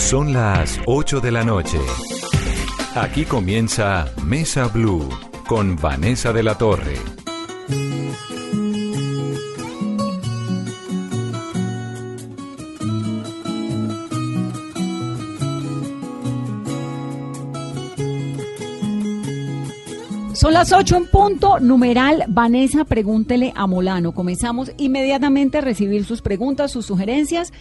Son las 8 de la noche. Aquí comienza Mesa Blue con Vanessa de la Torre. Son las 8 en punto, numeral Vanessa, pregúntele a Molano. Comenzamos inmediatamente a recibir sus preguntas, sus sugerencias.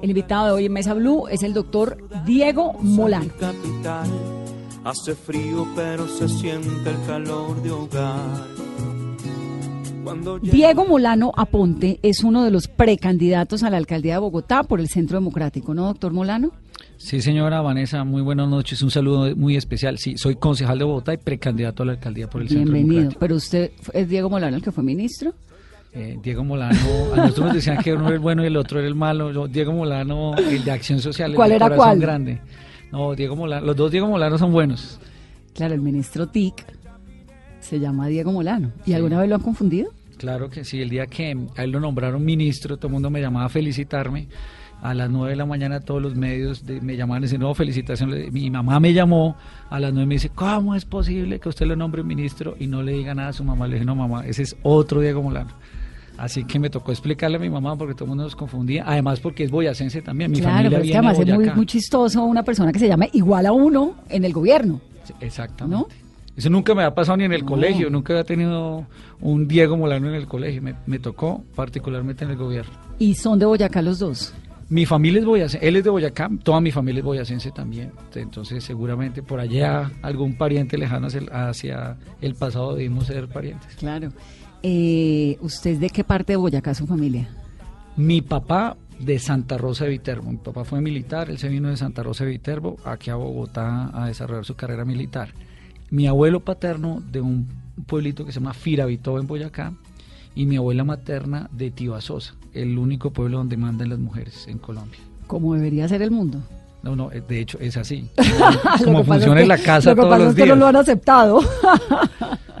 El invitado de hoy en Mesa Blue es el doctor Diego Molano. Hace frío, pero se siente el calor de hogar. Diego Molano Aponte es uno de los precandidatos a la alcaldía de Bogotá por el Centro Democrático, ¿no, doctor Molano? Sí, señora Vanessa, muy buenas noches. Un saludo muy especial. Sí, soy concejal de Bogotá y precandidato a la alcaldía por el Centro Democrático. Bienvenido. ¿Pero usted es Diego Molano el que fue ministro? Eh, Diego Molano, a nosotros nos decían que uno era el bueno y el otro era el malo. Diego Molano, el de Acción Social, ¿Cuál el era cuál? grande. No, Diego Molano, los dos Diego Molano son buenos. Claro, el ministro TIC se llama Diego Molano. ¿Y alguna vez lo han confundido? Claro que sí, el día que a él lo nombraron ministro, todo el mundo me llamaba a felicitarme a las 9 de la mañana todos los medios de, me llamaban y decían, no, felicitaciones. Mi mamá me llamó a las 9 y me dice, ¿cómo es posible que usted lo nombre ministro y no le diga nada a su mamá? Le dije, no, mamá, ese es otro Diego Molano. Así que me tocó explicarle a mi mamá porque todo el mundo nos confundía. Además, porque es boyacense también. Mi claro, familia pero es que además de es muy, chistoso una persona que se llama igual a uno en el gobierno. Sí, Exactamente. ¿No? Eso nunca me ha pasado ni en el No. colegio. Nunca había tenido un Diego Molano en el colegio. Me, me tocó particularmente en el gobierno. Y son de Boyacá los dos. Mi familia es boyacense, él es de Boyacá, toda mi familia es boyacense también. Entonces, seguramente por allá algún pariente lejano hacia el pasado debimos ser parientes. Claro. Eh, ¿Usted es de qué parte de Boyacá su familia? Mi papá de Santa Rosa de Viterbo. Mi papá fue militar, él se vino de Santa Rosa de Viterbo aquí a Bogotá a desarrollar su carrera militar. Mi abuelo paterno de un pueblito que se llama Firavito en Boyacá y mi abuela materna de Tibasosa, el único pueblo donde mandan las mujeres en Colombia. Como debería ser el mundo. No, no, eh, de hecho es así. Como funciona en la casa lo que todos pasa los es que días. no lo han aceptado.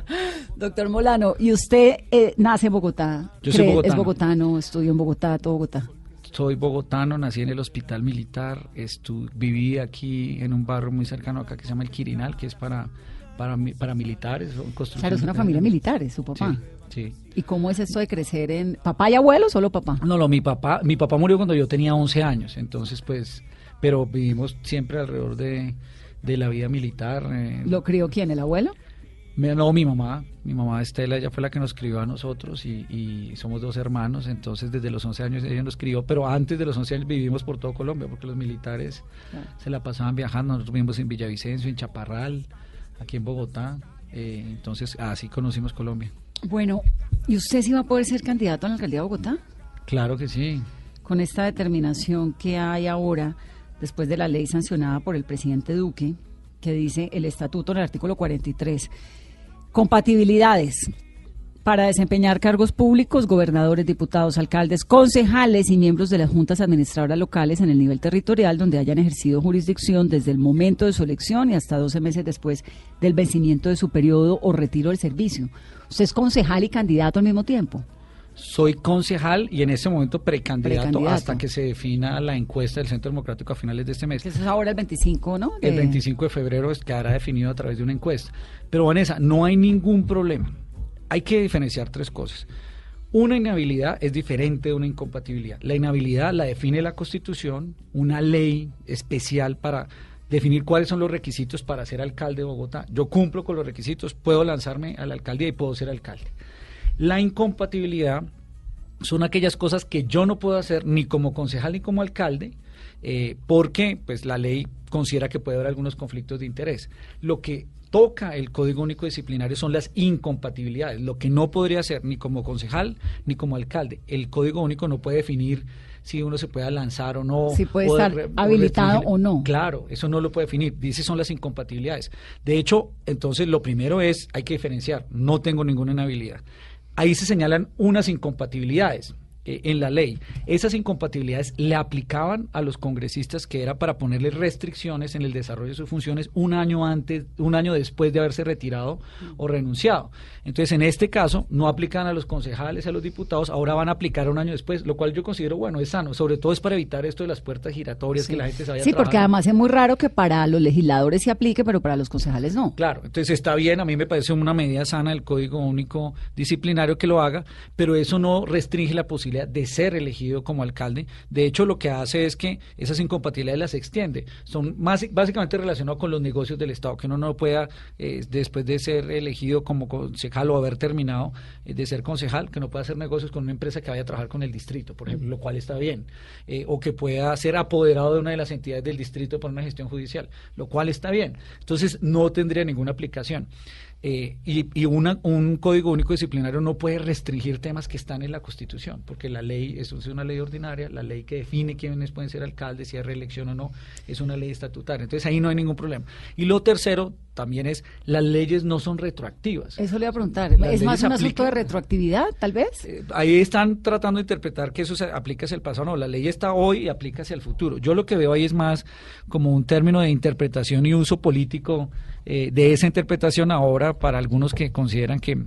Doctor Molano, ¿y usted eh, nace en Bogotá? Yo soy ¿Cree- bogotano. Es bogotano, estudió en Bogotá, todo Bogotá. Soy bogotano, nací en el hospital militar, estu- viví aquí en un barrio muy cercano acá que se llama El Quirinal, que es para, para, mi- para militares. Claro, es una familia militar, es su papá. Sí, sí. ¿Y cómo es esto de crecer en papá y abuelo o solo papá? No, no, mi papá, mi papá murió cuando yo tenía 11 años, entonces pues, pero vivimos siempre alrededor de, de la vida militar. eh, ¿Lo crió quién, el abuelo? No, mi mamá, mi mamá Estela, ella fue la que nos crió a nosotros y, y somos dos hermanos, entonces desde los 11 años ella nos crió, pero antes de los 11 años vivimos por todo Colombia porque los militares Claro. se la pasaban viajando, nosotros vivimos en Villavicencio, en Chaparral, aquí en Bogotá, eh, entonces así conocimos Colombia. Bueno, ¿y usted sí va a poder ser candidato a la alcaldía de Bogotá? Claro que sí, Con esta determinación que hay ahora, después de la ley sancionada por el presidente Duque, que dice el estatuto en el artículo 43, compatibilidades para desempeñar cargos públicos, gobernadores, diputados, alcaldes, concejales y miembros de las juntas administradoras locales en el nivel territorial donde hayan ejercido jurisdicción desde el momento de su elección y hasta 12 meses después del vencimiento de su periodo o retiro del servicio. Usted es concejal y candidato al mismo tiempo. Soy concejal y en este momento precandidato, Precandidato. hasta que se defina la encuesta del Centro Democrático a finales de este mes. Eso es ahora el 25, ¿no? El De- 25 de febrero es- quedará definido a través de una encuesta. Pero Vanessa, no hay ningún problema. Hay que diferenciar tres cosas. Una inhabilidad es diferente de una incompatibilidad. La inhabilidad la define la Constitución, una ley especial para definir cuáles son los requisitos para ser alcalde de Bogotá. Yo cumplo con los requisitos, puedo lanzarme a la alcaldía y puedo ser alcalde. La incompatibilidad son aquellas cosas que yo no puedo hacer ni como concejal ni como alcalde, eh, porque pues la ley considera que puede haber algunos conflictos de interés. Lo que toca el Código Único Disciplinario son las incompatibilidades, lo que no podría hacer ni como concejal ni como alcalde. El Código Único no puede definir si uno se puede lanzar o no. Si puede o estar re- habilitado restringir- o no. Claro, eso no lo puede definir. Dice son las incompatibilidades. De hecho, entonces lo primero es, hay que diferenciar, no tengo ninguna inhabilidad. Ahí se señalan unas incompatibilidades. Eh, en la ley. Esas incompatibilidades le aplicaban a los congresistas que era para ponerle restricciones en el desarrollo de sus funciones un año antes, un año después de haberse retirado o renunciado. Entonces, en este caso, no aplican a los concejales, a los diputados, ahora van a aplicar un año después, lo cual yo considero, bueno, es sano, sobre todo es para evitar esto de las puertas giratorias, que la gente se vaya Sí, porque además es muy raro que para los legisladores se aplique, pero para los concejales no. Claro, entonces está bien, a mí me parece una medida sana el Código Único Disciplinario que lo haga, pero eso no restringe la posibilidad de ser elegido como alcalde. De hecho, lo que hace es que esas incompatibilidades las extiende. Son más, básicamente relacionadas con los negocios del Estado, que uno no pueda, eh, después de ser elegido como concejal o haber terminado eh, de ser concejal, que no pueda hacer negocios con una empresa que vaya a trabajar con el distrito, por ejemplo, lo cual está bien. Eh, o que pueda ser apoderado de una de las entidades del distrito por una gestión judicial, lo cual está bien. Entonces, no tendría ninguna aplicación. Eh, y, un código único disciplinario no puede restringir temas que están en la Constitución, porque la ley es una ley ordinaria, la ley que define quiénes pueden ser alcaldes, si hay reelección o no, es una ley estatutaria. Entonces ahí no hay ningún problema. Y lo tercero también es, las leyes no son retroactivas. Eso le iba a preguntar. ¿Es más un asunto de retroactividad, tal vez? Eh, ahí están tratando de interpretar que eso se aplica hacia el pasado. No, la ley está hoy y aplica hacia el futuro. Yo lo que veo ahí es más como un término de interpretación y uso político eh, de esa interpretación ahora para algunos que consideran que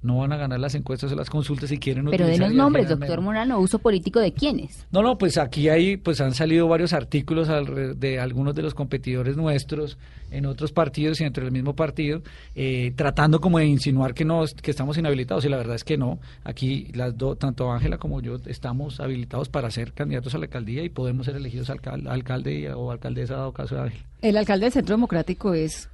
no van a ganar las encuestas o las consultas y quieren Pero de los nombres, doctor Morano, uso político de quiénes. No, no, pues aquí hay, pues han salido varios artículos de algunos de los competidores nuestros en otros partidos y dentro del mismo partido, eh, tratando como de insinuar que no, que estamos inhabilitados y la verdad es que no. Aquí las dos, tanto Ángela como yo estamos habilitados para ser candidatos a la alcaldía y podemos ser elegidos alcalde o alcaldesa dado caso de Ángela. El alcalde del Centro Democrático es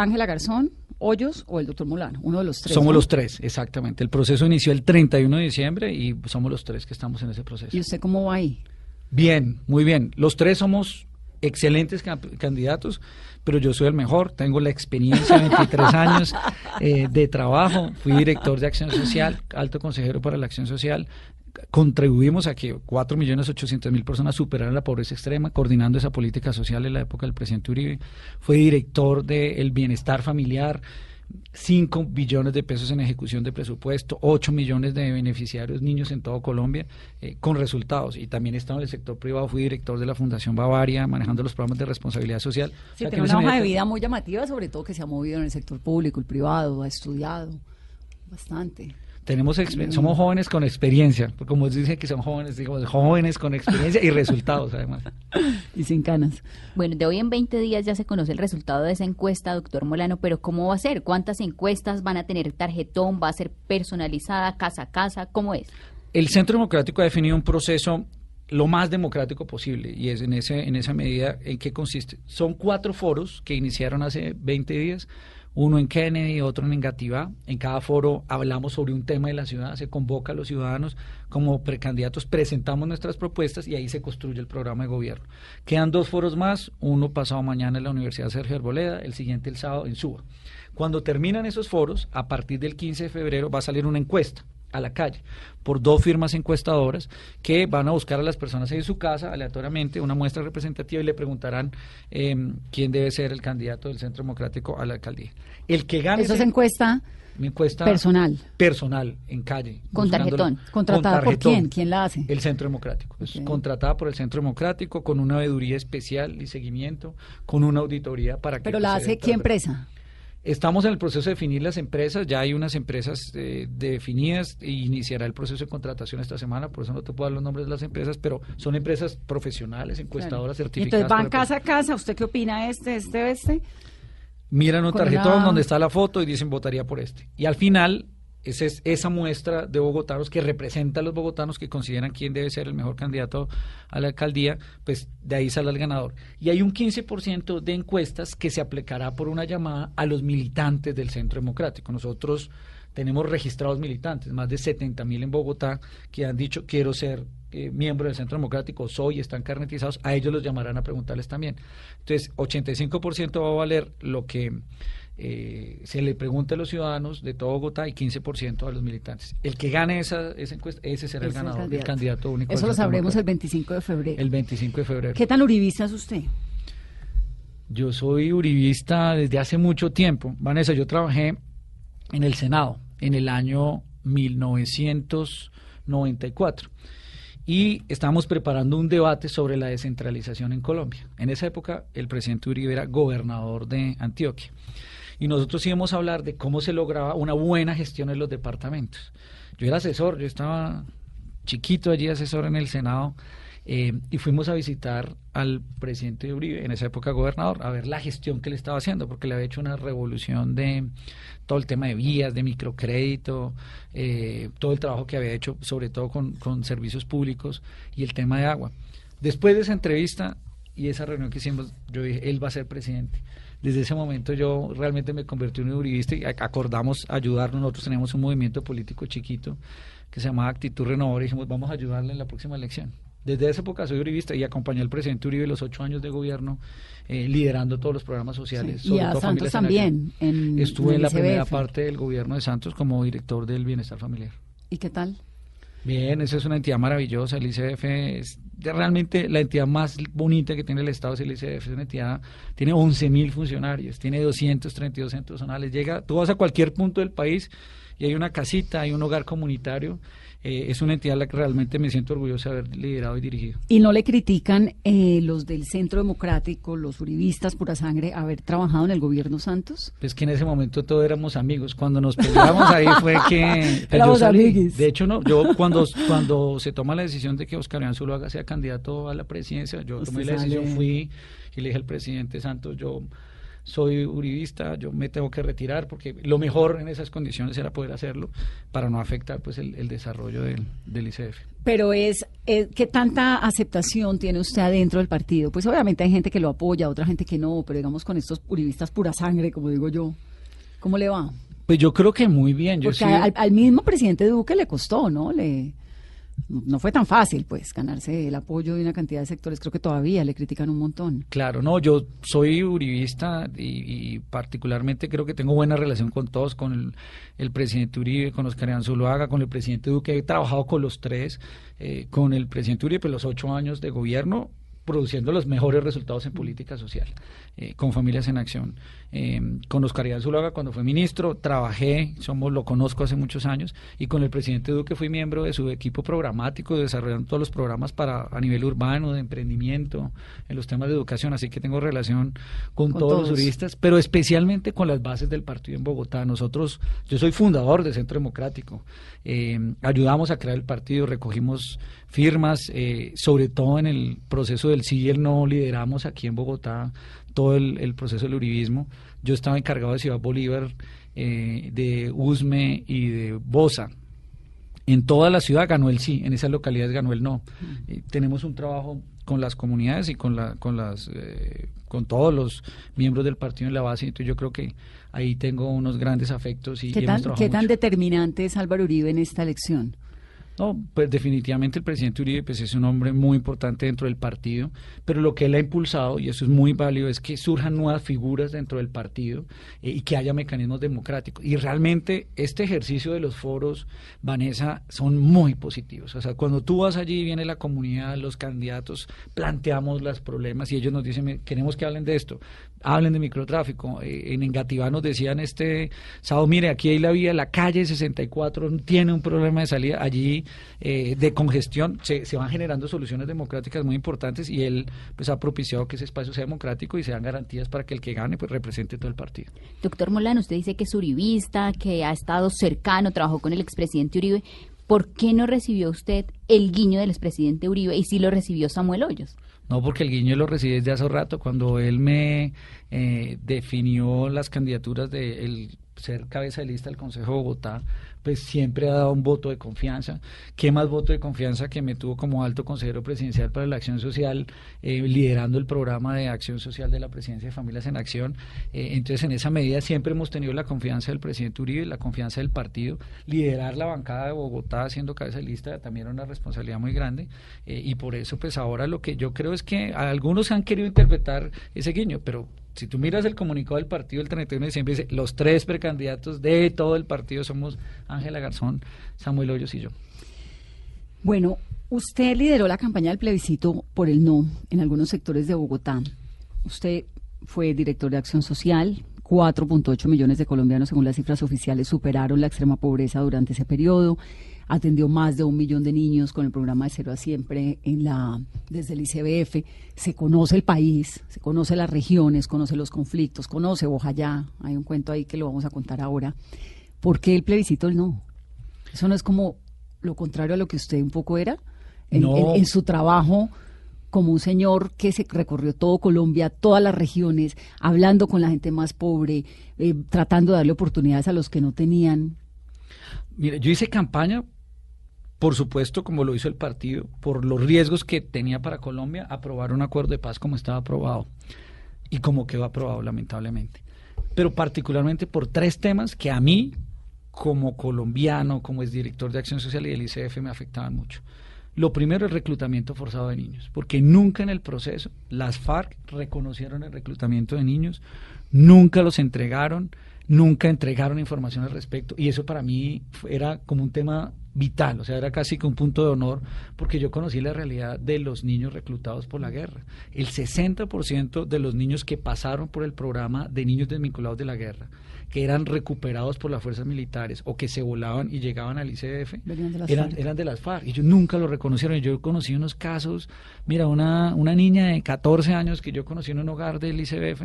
Ángela Garzón, Hoyos o el doctor Molano, uno de los tres. Somos los tres, exactamente. El proceso inició el 31 de diciembre y somos los tres que estamos en ese proceso. ¿Y usted cómo va ahí? Bien, muy bien. Los tres somos excelentes candidatos, pero yo soy el mejor, tengo la experiencia, 23 años eh, de trabajo, fui director de Acción Social, alto consejero para la Acción Social, contribuimos a que 4.800.000 personas superaran la pobreza extrema, coordinando esa política social en la época del presidente Uribe. Fue director del bienestar familiar, 5 billones de pesos en ejecución de presupuesto, 8 millones de beneficiarios niños en todo Colombia, eh, con resultados. Y también he estado en el sector privado, fui director de la Fundación Bavaria, manejando los programas de responsabilidad social. Sí, tiene una hoja de vida muy llamativa, sobre todo que se ha movido en el sector público, el privado, ha estudiado bastante tenemos somos jóvenes con experiencia, como dicen que son jóvenes, digamos, jóvenes con experiencia y resultados además. Y sin canas. Bueno, de hoy en 20 días ya se conoce el resultado de esa encuesta, doctor Molano, pero ¿cómo va a ser? ¿Cuántas encuestas van a tener tarjetón? ¿Va a ser personalizada casa a casa? ¿Cómo es? El Centro Democrático ha definido un proceso lo más democrático posible y es en, ese, en esa medida en qué consiste. Son cuatro foros que iniciaron hace 20 días uno en Kennedy, otro en Engativá. En cada foro hablamos sobre un tema de la ciudad, se convoca a los ciudadanos como precandidatos, presentamos nuestras propuestas y ahí se construye el programa de gobierno. Quedan dos foros más, uno pasado mañana en la Universidad Sergio Arboleda, el siguiente el sábado en Suba. Cuando terminan esos foros, a partir del 15 de febrero va a salir una encuesta a la calle por dos firmas encuestadoras que van a buscar a las personas en su casa aleatoriamente una muestra representativa y le preguntarán em, quién debe ser el candidato del Centro Democrático a la alcaldía. El que gane... Eso es encuesta... encuesta personal. Personal, en calle. Con tarjetón. ¿Contratada por quién? ¿Quién la hace? El Centro Democrático. Es contratada por el Centro Democrático con una veeduría especial y seguimiento, con una auditoría para que... ¿Pero la hace qué empresa? Estamos en el proceso de definir las empresas, ya hay unas empresas eh, definidas e iniciará el proceso de contratación esta semana, por eso no te puedo dar los nombres de las empresas, pero son empresas profesionales, encuestadoras certificadas. Entonces van casa a casa, ¿usted qué opina este, este, este? Miran un tarjetón donde está la foto y dicen votaría por este. Y al final esa es esa muestra de bogotanos que representa a los bogotanos que consideran quién debe ser el mejor candidato a la alcaldía, pues de ahí sale el ganador. Y hay un 15% de encuestas que se aplicará por una llamada a los militantes del Centro Democrático. Nosotros tenemos registrados militantes, más de 70 mil en Bogotá, que han dicho quiero ser eh, miembro del Centro Democrático, soy, están carnetizados, a ellos los llamarán a preguntarles también. Entonces, 85% va a valer lo que eh, se le pregunta a los ciudadanos de todo Bogotá y 15% a los militantes. El que gane esa, esa encuesta, ese será el ganador, el candidato, único. Eso lo sabremos el 25 de febrero. El 25 de febrero. ¿Qué tan uribista es usted? Yo soy uribista desde hace mucho tiempo. Vanessa, yo trabajé en el Senado en el año 1900 94 y estábamos preparando un debate sobre la descentralización en Colombia. En esa época el presidente Uribe era gobernador de Antioquia y nosotros íbamos a hablar de cómo se lograba una buena gestión en los departamentos. Yo era asesor, yo estaba chiquito allí asesor en el Senado eh, y fuimos a visitar al presidente Uribe, en esa época gobernador, a ver la gestión que le estaba haciendo, porque le había hecho una revolución de todo el tema de vías, de microcrédito, eh, todo el trabajo que había hecho, sobre todo con servicios públicos y el tema de agua. Después de esa entrevista y esa reunión que hicimos, yo dije, él va a ser presidente desde ese momento yo realmente me convertí en un uribista y acordamos ayudarnos. Nosotros teníamos un movimiento político chiquito que se llamaba Actitud Renovadora y dijimos, vamos a ayudarle en la próxima elección. Desde esa época soy uribista y acompañé al presidente Uribe los ocho años de gobierno eh, liderando todos los programas sociales. y a Santos también. Estuve en, la primera parte del gobierno de Santos como director del bienestar familiar. ¿Y qué tal? Bien, esa es una entidad maravillosa. El ICF es realmente la entidad más bonita que tiene el Estado. Es el ICF es una entidad, tiene 11.000 funcionarios, tiene 232 centros zonales. Llega, tú vas a cualquier punto del país y hay una casita, hay un hogar comunitario eh, es una entidad a la que realmente me siento orgulloso de haber liderado y dirigido. ¿Y no le critican eh, los del Centro Democrático, los uribistas pura sangre, haber trabajado en el gobierno Santos? Pues que en ese momento todos éramos amigos. Cuando nos peleamos ahí fue que pues, De hecho, no, yo cuando, cuando se toma la decisión de que Oscar Iván Zuluaga sea candidato a la presidencia, yo tomé la decisión, fui y le dije al presidente Santos, yo soy uribista, yo me tengo que retirar porque lo mejor en esas condiciones era poder hacerlo para no afectar pues el, desarrollo del, del, ICF. Pero es, eh, ¿qué tanta aceptación tiene usted adentro del partido? Pues obviamente hay gente que lo apoya, otra gente que no, pero digamos con estos uribistas pura sangre, como digo yo, ¿cómo le va? Pues yo creo que muy bien. Yo porque al, al, mismo presidente Duque le costó, ¿no? Le no fue tan fácil, pues, ganarse el apoyo de una cantidad de sectores. Creo que todavía le critican un montón. Claro, no, yo soy uribista y, particularmente creo que tengo buena relación con todos, con el, presidente Uribe, con Oscar Iván Zuluaga, con el presidente Duque. He trabajado con los tres, eh, con el presidente Uribe, pues los ocho años de gobierno produciendo los mejores resultados en política social, eh, con Familias en Acción. Eh, con Oscar Iván Zuluaga cuando fue ministro, trabajé, somos lo conozco hace muchos años, y con el presidente Duque fui miembro de su equipo programático, desarrollando todos los programas para a nivel urbano, de emprendimiento, en los temas de educación, así que tengo relación con, todos, los juristas, pero especialmente con las bases del partido en Bogotá. Nosotros, yo soy fundador del Centro Democrático, eh, ayudamos a crear el partido, recogimos firmas, eh, sobre todo en el proceso del sí y el no, lideramos aquí en Bogotá todo el, proceso del uribismo. Yo estaba encargado de Ciudad Bolívar, eh, de Usme y de Bosa. En toda la ciudad ganó el sí, en esas localidades ganó el no. Eh, tenemos un trabajo con las comunidades y con la, con las eh, con todos los miembros del partido en la base entonces yo creo que ahí tengo unos grandes afectos y, ¿Qué tan, ¿qué tan determinante es Álvaro Uribe en esta elección? No, pues definitivamente el presidente Uribe pues, es un hombre muy importante dentro del partido, pero lo que él ha impulsado, y eso es muy válido, es que surjan nuevas figuras dentro del partido eh, y que haya mecanismos democráticos. Y realmente este ejercicio de los foros, Vanessa, son muy positivos. O sea, cuando tú vas allí, viene la comunidad, los candidatos, planteamos los problemas y ellos nos dicen, queremos que hablen de esto hablen de microtráfico. Eh, en Engativá nos decían este sábado, mire, aquí hay la vía, la calle 64 tiene un problema de salida allí eh, de congestión, se, se, van generando soluciones democráticas muy importantes y él pues ha propiciado que ese espacio sea democrático y sean garantías para que el que gane pues represente todo el partido. Doctor Molano, usted dice que es uribista, que ha estado cercano, trabajó con el expresidente Uribe. ¿Por qué no recibió usted el guiño del expresidente Uribe y sí lo recibió Samuel Hoyos? No, porque el guiño lo recibí desde hace rato, cuando él me eh, definió las candidaturas de ser cabeza de lista del Consejo de Bogotá pues siempre ha dado un voto de confianza. ¿Qué más voto de confianza que me tuvo como alto consejero presidencial para la acción social, eh, liderando el programa de acción social de la presidencia de Familias en Acción? Eh, entonces, en esa medida siempre hemos tenido la confianza del presidente Uribe, la confianza del partido. Liderar la bancada de Bogotá siendo cabeza de lista también era una responsabilidad muy grande. Eh, y por eso, pues ahora lo que yo creo es que algunos han querido interpretar ese guiño, pero si tú miras el comunicado del partido el 31 de diciembre, dice, los tres precandidatos de todo el partido somos Ángela Garzón, Samuel Hoyos y yo. Bueno, usted lideró la campaña del plebiscito por el no en algunos sectores de Bogotá. Usted fue director de Acción Social. 4.8 millones de colombianos, según las cifras oficiales, superaron la extrema pobreza durante ese periodo. atendió más de un millón de niños con el programa de Cero a Siempre en la, desde el ICBF, se conoce el país, se conoce las regiones, conoce los conflictos, conoce Bojayá, hay un cuento ahí que lo vamos a contar ahora. ¿Por qué el plebiscito no? Eso no es como lo contrario a lo que usted un poco era en, No. en- en su trabajo como un señor que se recorrió todo Colombia, todas las regiones, hablando con la gente más pobre, eh, tratando de darle oportunidades a los que no tenían. Mire, yo hice campaña, por supuesto, como lo hizo el partido, por los riesgos que tenía para Colombia aprobar un acuerdo de paz como estaba aprobado y como quedó aprobado, lamentablemente. Pero particularmente por tres temas que a mí, como colombiano, como es director de Acción Social y del ICF, me afectaban mucho. Lo primero es reclutamiento forzado de niños, porque nunca en el proceso las FARC reconocieron el reclutamiento de niños, nunca los entregaron, nunca entregaron información al respecto, y eso para mí era como un tema vital, o sea, era casi que un punto de honor, porque yo conocí la realidad de los niños reclutados por la guerra. El 60% de los niños que pasaron por el programa de niños desvinculados de la guerra, que eran recuperados por las fuerzas militares o que se volaban y llegaban al ICF, de eran, eran de las FARC. Y ellos nunca lo reconocieron. Yo conocí unos casos, mira, una, una niña de 14 años que yo conocí en un hogar del ICBF,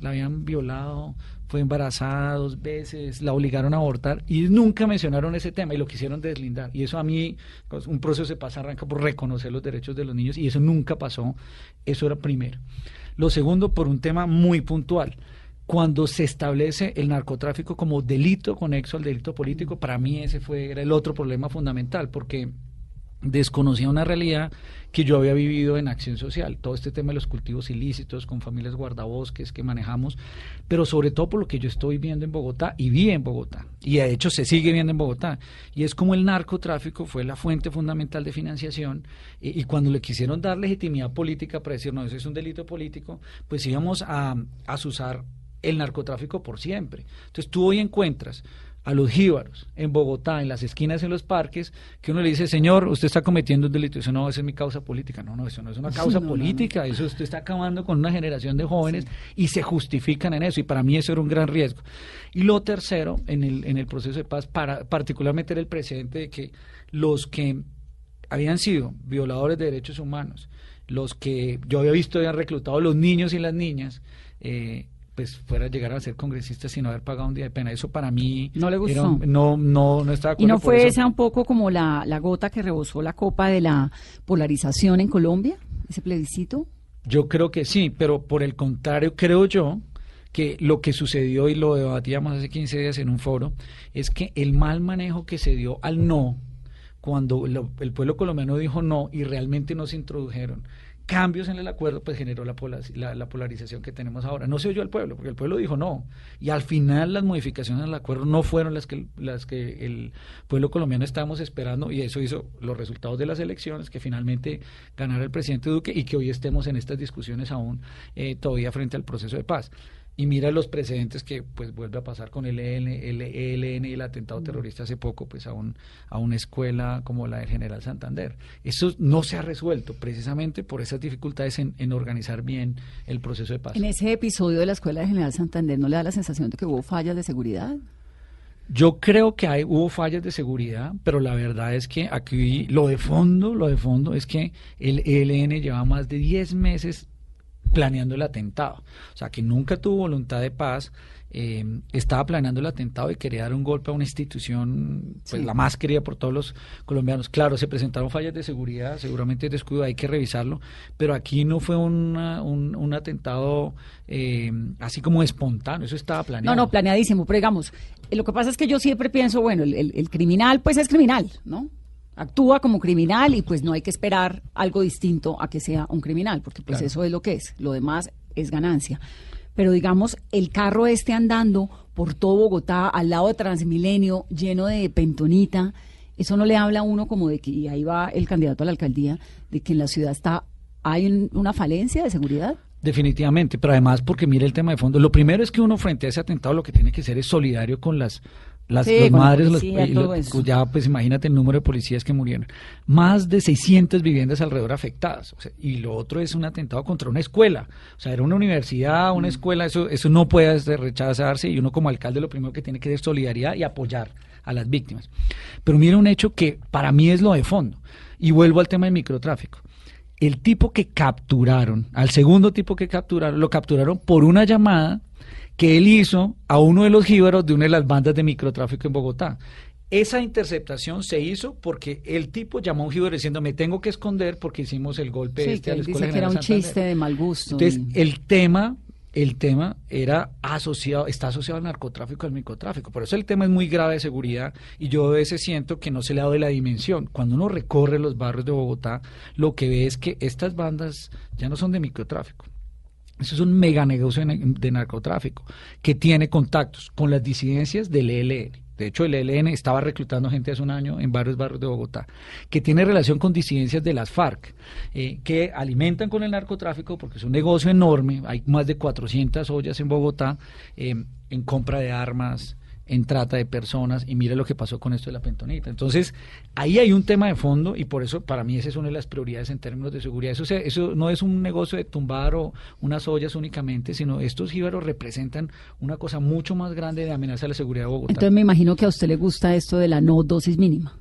la habían violado, fue embarazada dos veces, la obligaron a abortar y nunca mencionaron ese tema y lo quisieron deslindar. Y eso a mí, pues, un proceso de paz arranca por reconocer los derechos de los niños y eso nunca pasó. Eso era primero. Lo segundo, por un tema muy puntual. Cuando se establece el narcotráfico como delito conexo al delito político, para mí ese fue era el otro problema fundamental, porque desconocía una realidad que yo había vivido en acción social, todo este tema de los cultivos ilícitos con familias guardabosques que manejamos, pero sobre todo por lo que yo estoy viendo en Bogotá y vi en Bogotá, y de hecho se sigue viendo en Bogotá, y es como el narcotráfico fue la fuente fundamental de financiación, y, y cuando le quisieron dar legitimidad política para decir, no, eso es un delito político, pues íbamos a, a usar el narcotráfico por siempre. Entonces tú hoy encuentras a los jíbaros en Bogotá, en las esquinas, en los parques, que uno le dice, señor, usted está cometiendo un delito. Eso no, esa es mi causa política. No, no, eso no es una causa No, no, política. Eso usted está acabando con una generación de jóvenes y se justifican en eso. Y para mí eso era un gran riesgo. Y lo tercero, en el, en el proceso de paz, para, particularmente era el precedente de que los que habían sido violadores de derechos humanos, los que yo había visto habían reclutado los niños y las niñas, eh, pues fuera a llegar a ser congresistas sin haber pagado un día de pena. Eso para mí No le gustó. un- no, no, no estaba ¿Y no fue eso. esa un poco como la, la gota que rebosó la copa de la polarización en Colombia, ese plebiscito? Yo creo que sí, pero por el contrario, creo yo que lo que sucedió y lo debatíamos hace 15 días en un foro es que el mal manejo que se dio al no, cuando lo- el pueblo colombiano dijo no y realmente no se introdujeron cambios en el acuerdo, pues generó la, la- la polarización que tenemos ahora. No se oyó al pueblo, porque el pueblo dijo no. Y al final las modificaciones al acuerdo no fueron las que, las que el pueblo colombiano estábamos esperando y eso hizo los resultados de las elecciones, que finalmente ganara el presidente Duque y que hoy estemos en estas discusiones aún eh, todavía frente al proceso de paz. Y mira los precedentes que pues vuelve a pasar con el ELN, el ELN y el atentado terrorista hace poco pues a, un, a una escuela como la del General Santander. Eso no se ha resuelto precisamente por esas dificultades en, en organizar bien el proceso de paz. En ese episodio de la Escuela de General Santander, ¿no le da la sensación de que hubo fallas de seguridad? Yo creo que hay, hubo fallas de seguridad, pero la verdad es que aquí lo de fondo, lo de fondo es que el ELN lleva más de 10 meses planeando el atentado. O sea, que nunca tuvo voluntad de paz, eh, estaba planeando el atentado y quería dar un golpe a una institución, pues Sí. la más querida por todos los colombianos. Claro, se presentaron fallas de seguridad, seguramente descuido, hay que revisarlo, pero aquí no fue una- un, un atentado eh, así como espontáneo, eso estaba planeado. No, no, planeadísimo, pero digamos, eh, lo que pasa es que yo siempre pienso, bueno, el, el- el criminal pues es criminal, ¿no? Actúa como criminal y pues no hay que esperar algo distinto a que sea un criminal, porque pues Claro. eso es lo que es, lo demás es ganancia. Pero digamos, el carro este andando por todo Bogotá, al lado de Transmilenio, lleno de pentonita, eso no le habla a uno como de que, y ahí va el candidato a la alcaldía, de que en la ciudad está, hay un- una falencia de seguridad. Definitivamente, pero además porque mire el tema de fondo. Lo primero es que uno frente a ese atentado lo que tiene que ser es solidario con las las, Sí, los con la madres, los- ya pues imagínate el número de policías que murieron. Más de 600 viviendas alrededor afectadas. o sea, y lo otro es un atentado contra una escuela. O sea, era una universidad, Mm. una escuela, eso, eso no puede rechazarse y uno como alcalde lo primero que tiene que es solidaridad y apoyar a las víctimas. Pero mira un hecho que para mí es lo de fondo. Y vuelvo al tema del microtráfico. El tipo que capturaron, al segundo tipo que capturaron, lo capturaron por una llamada que él hizo a uno de los jíbaros de una de las bandas de microtráfico en Bogotá. Esa interceptación se hizo porque el tipo llamó a un jíbaro diciendo me tengo que esconder porque hicimos el golpe Sí, este a la él Escuela dice que era un Santander. chiste de mal gusto. Entonces, y- el tema, el tema era asociado, está asociado al narcotráfico, al microtráfico. Por eso el tema es muy grave de seguridad y yo a veces siento que no se le ha dado la dimensión. Cuando uno recorre los barrios de Bogotá, lo que ve es que estas bandas ya no son de microtráfico. Eso es un mega negocio de, narcotráfico que tiene contactos con las disidencias del ELN. De hecho, el ELN estaba reclutando gente hace un año en varios barrios de Bogotá, que tiene relación con disidencias de las FARC, eh, que alimentan con el narcotráfico porque es un negocio enorme. Hay más de 400 ollas en Bogotá eh, en compra de armas, en trata de personas y mire lo que pasó con esto de la pentonita. Entonces, ahí hay un tema de fondo y por eso para mí esa es una de las prioridades en términos de seguridad. Eso, eso no es un negocio de tumbar o unas ollas únicamente, sino estos jíbaros representan una cosa mucho más grande de amenaza a la seguridad de Bogotá. Entonces me imagino que a usted le gusta esto de la no dosis mínima.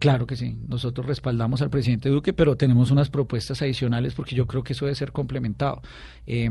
Claro que sí, nosotros respaldamos al presidente Duque, pero tenemos unas propuestas adicionales porque yo creo que eso debe ser complementado. Eh,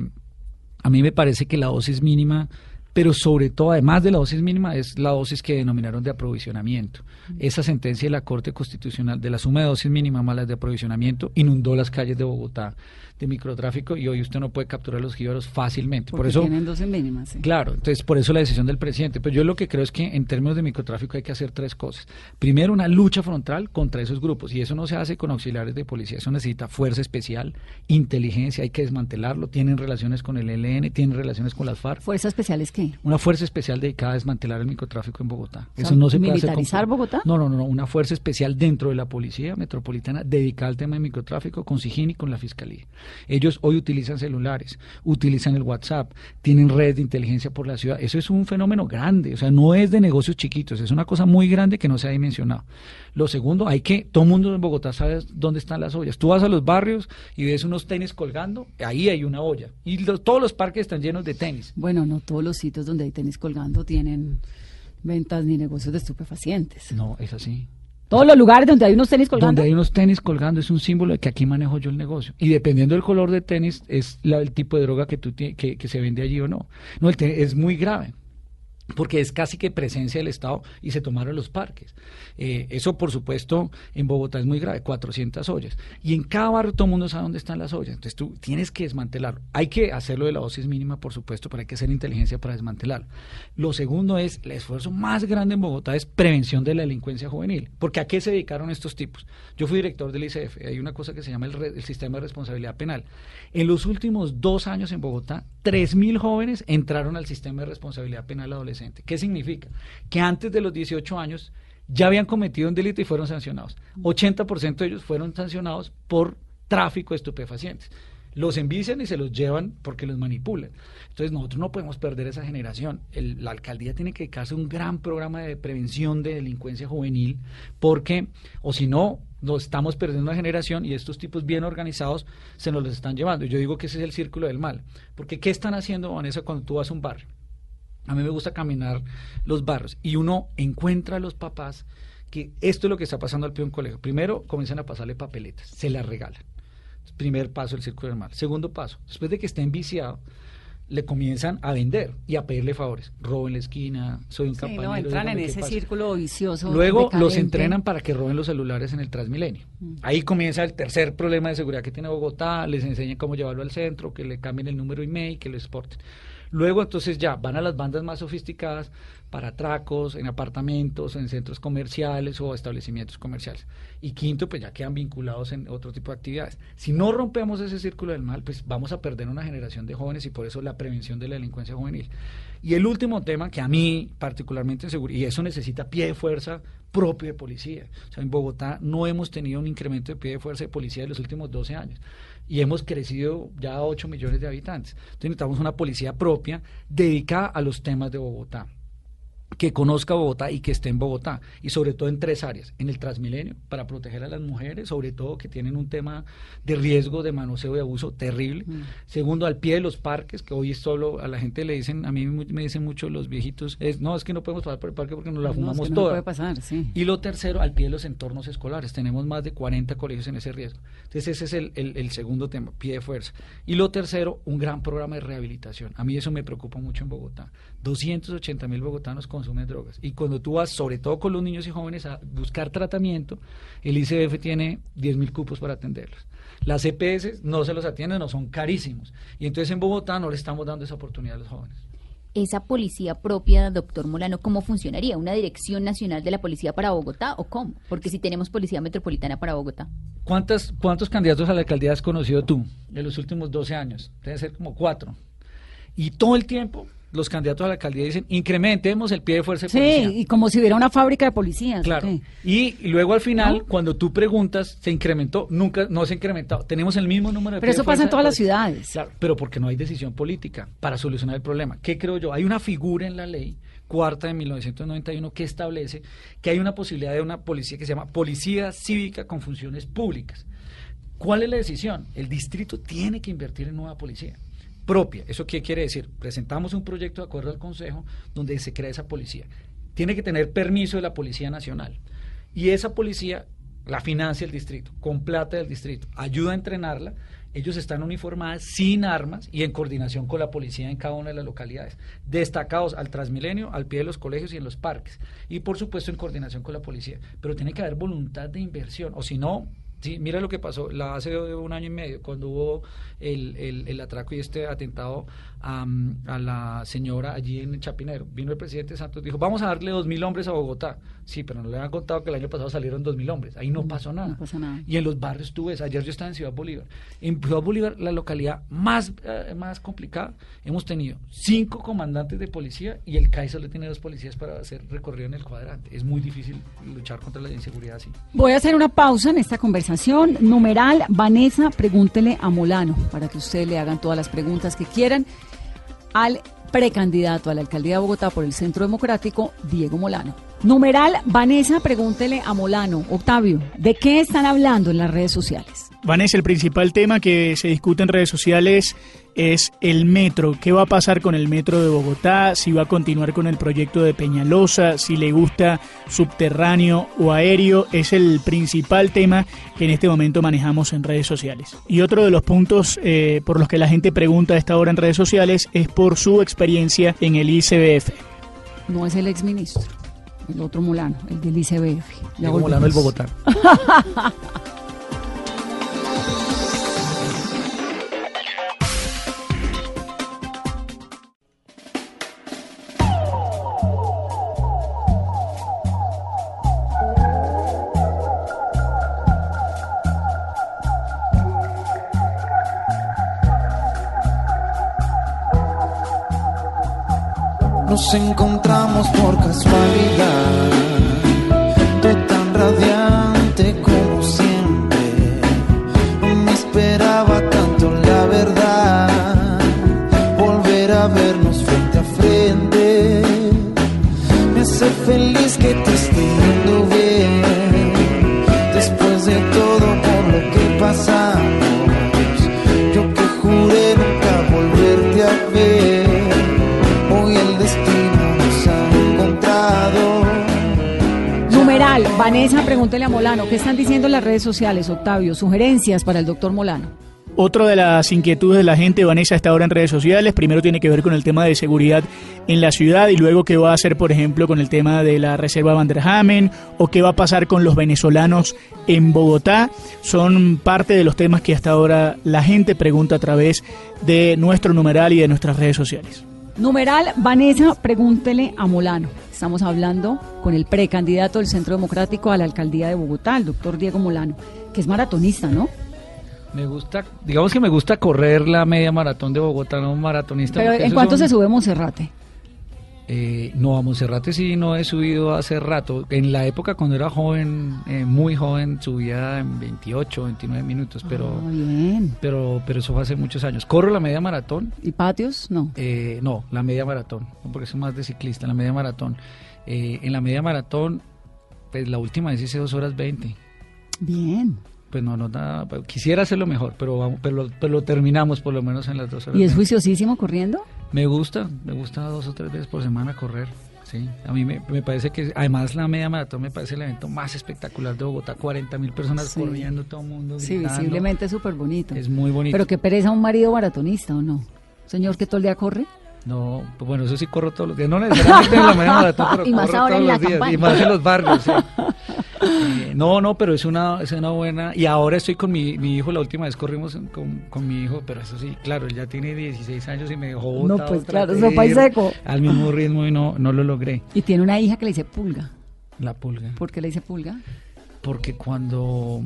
a mí me parece que la dosis mínima, pero sobre todo, además de la dosis mínima, es la dosis que denominaron de aprovisionamiento. Esa sentencia de la Corte Constitucional de la suma de dosis mínima más las de aprovisionamiento inundó las calles de Bogotá de microtráfico y hoy usted no puede capturar los jíbaros fácilmente. Porque Por eso, tienen dosis mínimas. sí. Claro, entonces por eso la decisión del presidente. Pero yo lo que creo es que en términos de microtráfico hay que hacer tres cosas. Primero, una lucha frontal contra esos grupos y eso no se hace con auxiliares de policía, eso necesita fuerza especial, inteligencia, hay que desmantelarlo, tienen relaciones con el ELN, tienen relaciones con las FARC. ¿Fuerza especial es Una fuerza especial dedicada a desmantelar el microtráfico en Bogotá. sea, Eso no se puede hacer ¿militarizar Bogotá? No, no, no, no, una fuerza especial dentro de la policía metropolitana dedicada al tema de microtráfico con SIGIN y con la fiscalía. Ellos hoy utilizan celulares, utilizan el WhatsApp, tienen redes de inteligencia por la ciudad. Eso es un fenómeno grande, o sea, no es de negocios chiquitos, es una cosa muy grande que no se ha dimensionado. Lo segundo, hay que, todo el mundo en Bogotá sabe dónde están las ollas. Tú vas a los barrios y ves unos tenis colgando, ahí hay una olla. Y los- todos los parques están llenos de tenis. Bueno, no todos los sitios donde hay tenis colgando tienen ventas ni negocios de estupefacientes. No, es así. Todos los lugares donde hay unos tenis colgando. Donde hay unos tenis colgando es un símbolo de que aquí manejo yo el negocio. Y dependiendo del color de tenis es la- el tipo de droga que, tú, que, que se vende allí o no. No, el te- es muy grave. Porque es casi que presencia del Estado y se tomaron los parques. Eh, eso, por supuesto, en Bogotá es muy grave, 400 ollas. Y en cada barrio todo el mundo sabe dónde están las ollas. Entonces tú tienes que desmantelarlo. Hay que hacerlo de la dosis mínima, por supuesto, pero hay que hacer inteligencia para desmantelarlo. Lo segundo es, el esfuerzo más grande en Bogotá es prevención de la delincuencia juvenil. Porque ¿a qué se dedicaron estos tipos? Yo fui director del ICF. Hay una cosa que se llama el, el sistema de responsabilidad penal. En los últimos dos años en Bogotá, 3.000 jóvenes entraron al sistema de responsabilidad penal adolescente. ¿Qué significa? Que antes de los 18 años ya habían cometido un delito y fueron sancionados. 80% de ellos fueron sancionados por tráfico de estupefacientes. Los envician y se los llevan porque los manipulan. Entonces nosotros no podemos perder esa generación. La alcaldía tiene que dedicarse a un gran programa de prevención de delincuencia juvenil porque, o si no, nos estamos perdiendo una generación y estos tipos bien organizados se nos los están llevando. Yo digo que ese es el círculo del mal. Porque ¿qué están haciendo, Vanessa, cuando tú vas a un barrio? A mí me gusta caminar los barrios y uno encuentra a los papás que esto es lo que está pasando al pie de un colegio. Primero, comienzan a pasarle papeletas, se las regalan. Primer paso, el círculo del mal. Segundo paso, después de que está enviciado, le comienzan a vender y a pedirle favores. Robo en la esquina, soy un Sí, no, entran en ese pasa. círculo vicioso. Luego los entrenan para que roben los celulares en el Transmilenio. Mm. Ahí comienza el tercer problema de seguridad que tiene Bogotá, les enseñan cómo llevarlo al centro, que le cambien el número email, que lo exporten. Luego entonces ya van a las bandas más sofisticadas para atracos en apartamentos, en centros comerciales o establecimientos comerciales. Y quinto, pues ya quedan vinculados en otro tipo de actividades. Si no rompemos ese círculo del mal, pues vamos a perder una generación de jóvenes y por eso la prevención de la delincuencia juvenil. Y el último tema que a mí particularmente en seguridad, y eso necesita pie de fuerza propio de policía. O sea, en Bogotá no hemos tenido un incremento de pie de fuerza de policía en los últimos 12 años y hemos crecido ya a 8 millones de habitantes. Entonces necesitamos una policía propia dedicada a los temas de Bogotá. Que conozca Bogotá y que esté en Bogotá. Y sobre todo en tres áreas. En el Transmilenio, para proteger a las mujeres, sobre todo que tienen un tema de riesgo de manoseo y abuso terrible. Mm. Segundo, al pie de los parques, que hoy solo a la gente le dicen, a mí me dicen mucho los viejitos, es no, es que no podemos pasar por el parque porque nos la No, es fumamos que no toda. puede pasar, sí. Y lo tercero, al pie de los entornos escolares. Tenemos más de 40 colegios en ese riesgo. Entonces, ese es el, el- el segundo tema, pie de fuerza. Y lo tercero, un gran programa de rehabilitación. A mí eso me preocupa mucho en Bogotá. 280 mil bogotanos consumen drogas. Y cuando tú vas, sobre todo con los niños y jóvenes, a buscar tratamiento, el ICF tiene 10 mil cupos para atenderlos. Las EPS no se los atienden, no son carísimos. Y entonces en Bogotá no le estamos dando esa oportunidad a los jóvenes. Esa policía propia, doctor Molano, ¿cómo funcionaría? ¿Una dirección nacional de la policía para Bogotá o cómo? Porque si tenemos policía metropolitana para Bogotá. ¿Cuántas, ¿Cuántos candidatos a la alcaldía has conocido tú en los últimos 12 años? Deben ser como cuatro. Y todo el tiempo los candidatos a la alcaldía dicen, incrementemos el pie de fuerza de Sí, policía. y como si hubiera una fábrica de policías. Claro. Y, luego al final, ¿No? cuando tú preguntas, se incrementó, nunca, no se ha incrementado. Tenemos el mismo número de Pero pie de eso pasa en todas las ciudades. Claro, pero porque no hay decisión política para solucionar el problema. ¿Qué creo yo? Hay una figura en la ley cuarta de 1991 que establece que hay una posibilidad de una policía que se llama Policía Cívica con funciones públicas. ¿Cuál es la decisión? El distrito tiene que invertir en nueva policía propia. ¿Eso qué quiere decir? Presentamos un proyecto de acuerdo al Consejo donde se crea esa policía. Tiene que tener permiso de la Policía Nacional. Y esa policía la financia el distrito, con plata del distrito, ayuda a entrenarla. Ellos están uniformadas sin armas y en coordinación con la policía en cada una de las localidades, destacados al Transmilenio, al pie de los colegios y en los parques. Y por supuesto en coordinación con la policía. Pero tiene que haber voluntad de inversión, o si no, Sí, mira lo que pasó. La, hace un año y medio, cuando hubo el, el, el atraco y este atentado a, a, la señora allí en Chapinero. Vino el presidente Santos dijo, vamos a darle dos mil hombres a Bogotá. Sí, pero no le han contado que el año pasado salieron dos mil hombres. Ahí no pasó nada. No pasa nada. Y en los barrios tú ves, ayer yo estaba en Ciudad Bolívar. En Ciudad Bolívar, la localidad más, eh, más complicada, hemos tenido cinco comandantes de policía y el CAI solo tiene dos policías para hacer recorrido en el cuadrante. Es muy difícil luchar contra la inseguridad así. Voy a hacer una pausa en esta conversación. Numeral, Vanessa, pregúntele a Molano, para que ustedes le hagan todas las preguntas que quieran al precandidato a la alcaldía de Bogotá por el Centro Democrático, Diego Molano. Numeral, Vanessa, pregúntele a Molano. Octavio, ¿de qué están hablando en las redes sociales? Vanessa, el principal tema que se discute en redes sociales es el metro. ¿Qué va a pasar con el metro de Bogotá? Si va a continuar con el proyecto de Peñalosa, si le gusta subterráneo o aéreo, es el principal tema que en este momento manejamos en redes sociales. Y otro de los puntos eh, por los que la gente pregunta a esta hora en redes sociales es por su experiencia en el ICBF. No es el exministro, el otro Molano, el del ICBF. Molano, el volvemos. Nos encontramos por casualidad, Vanessa, pregúntele a Molano. ¿Qué están diciendo las redes sociales, Octavio? Sugerencias para el doctor Molano. Otra de las inquietudes de la gente, Vanessa, está ahora en redes sociales. Primero tiene que ver con el tema de seguridad en la ciudad y luego qué va a hacer, por ejemplo, con el tema de la Reserva Vanderhamen o qué va a pasar con los venezolanos en Bogotá. Son parte de los temas que hasta ahora la gente pregunta a través de nuestro numeral y de nuestras redes sociales. Numeral, Vanessa, pregúntele a Molano. Estamos hablando con el precandidato del Centro Democrático a la alcaldía de Bogotá, el doctor Diego Molano, que es maratonista, ¿no? Me gusta, digamos que me gusta correr la media maratón de Bogotá, no maratonista. Pero ¿en cuánto son- se sube Monserrate? Eh, no, a Monserrate sí no he subido hace rato. En la época cuando era joven, eh, muy joven, subía en 28, 29 minutos, pero, Ah, bien. pero, pero eso fue hace muchos años. Corro la media maratón, ¿Y patios? No. eh, no, la media maratón, porque soy más de ciclista, la media maratón. Eh, en la media maratón, pues la última vez hice 2 horas 20. Bien. Pues no, no, nada, pues, quisiera hacerlo mejor, pero, vamos, pero, lo- pero lo terminamos por lo menos en las 2 horas. ¿Y es 20. juiciosísimo corriendo? Me gusta, me gusta dos o tres veces por semana correr. Sí, a mí me, me parece que además la media maratón me parece el evento más espectacular de Bogotá, 40 mil personas Sí. corriendo, todo el mundo Sí, visiblemente es súper bonito. Es muy bonito. Pero qué pereza un marido maratonista, ¿o no? Señor que todo el día corre. No, pues bueno, eso sí corro todos los días, no necesariamente en la media maratón, pero Y más corro ahora todos en la los días, y más en los barrios, sí. Eh, no, no, pero es una, es una buena. Y ahora estoy con mi, mi hijo. La última vez corrimos con, con mi hijo, pero eso sí, claro, él ya tiene 16 años y me dejó. No, botado, pues, traté claro, sopa y seco. Al mismo ritmo y no, no lo logré. Y tiene una hija que le dice pulga. La pulga. ¿Por qué le dice pulga? Porque cuando,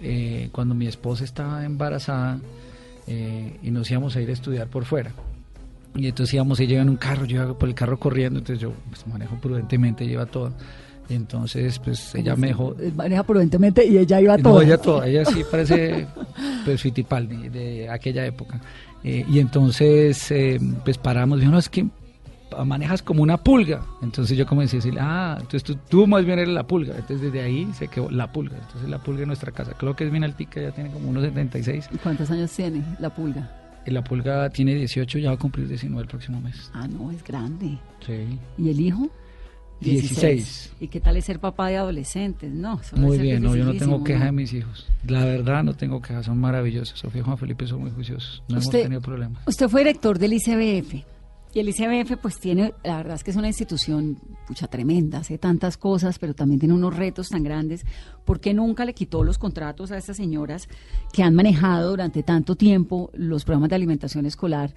eh, cuando mi esposa estaba embarazada eh, y nos íbamos a ir a estudiar por fuera. Y entonces íbamos, ella iba en un carro, yo iba por el carro corriendo, entonces yo pues, manejo prudentemente, lleva todo. Y entonces, pues ella me dejó. Eh, Maneja prudentemente y ella iba a No, todo. ella toda, ella sí parece pues Fittipaldi de aquella época. Eh, y entonces, eh, pues paramos, dijo, no, es que manejas como una pulga. Entonces yo comencé a decirle, ah, entonces tú, tú más bien eres la pulga. Entonces desde ahí se quedó la pulga. Entonces la pulga en nuestra casa. Creo que es bien altica, ya tiene como unos 76. ¿Y ¿Cuántos años tiene la pulga? La pulga tiene 18, ya va a cumplir 19 el próximo mes. Ah, no, es grande. Sí. ¿Y el hijo? 16. ¿Y qué tal es ser papá de adolescentes? No, Muy bien, no, yo no tengo queja ¿no? de mis hijos. La verdad no tengo queja, son maravillosos. Sofía y Juan Felipe son muy juiciosos. No hemos Usted- tenido problemas. Usted fue director del ICBF. Y el ICBF, pues tiene, la verdad es que es una institución pucha tremenda, hace tantas cosas, pero también tiene unos retos tan grandes. ¿Por qué nunca le quitó los contratos a estas señoras que han manejado durante tanto tiempo los programas de alimentación escolar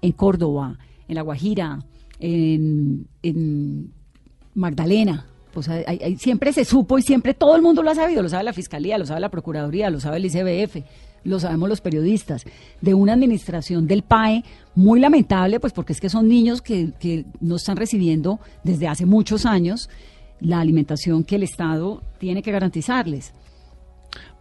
en Córdoba, en La Guajira, en, en Magdalena? Pues hay- siempre se supo y siempre todo el mundo lo ha sabido, lo sabe la Fiscalía, lo sabe la Procuraduría, lo sabe el ICBF, lo sabemos los periodistas, de una administración del PAE muy lamentable, pues porque es que son niños que, que no están recibiendo desde hace muchos años la alimentación que el Estado tiene que garantizarles.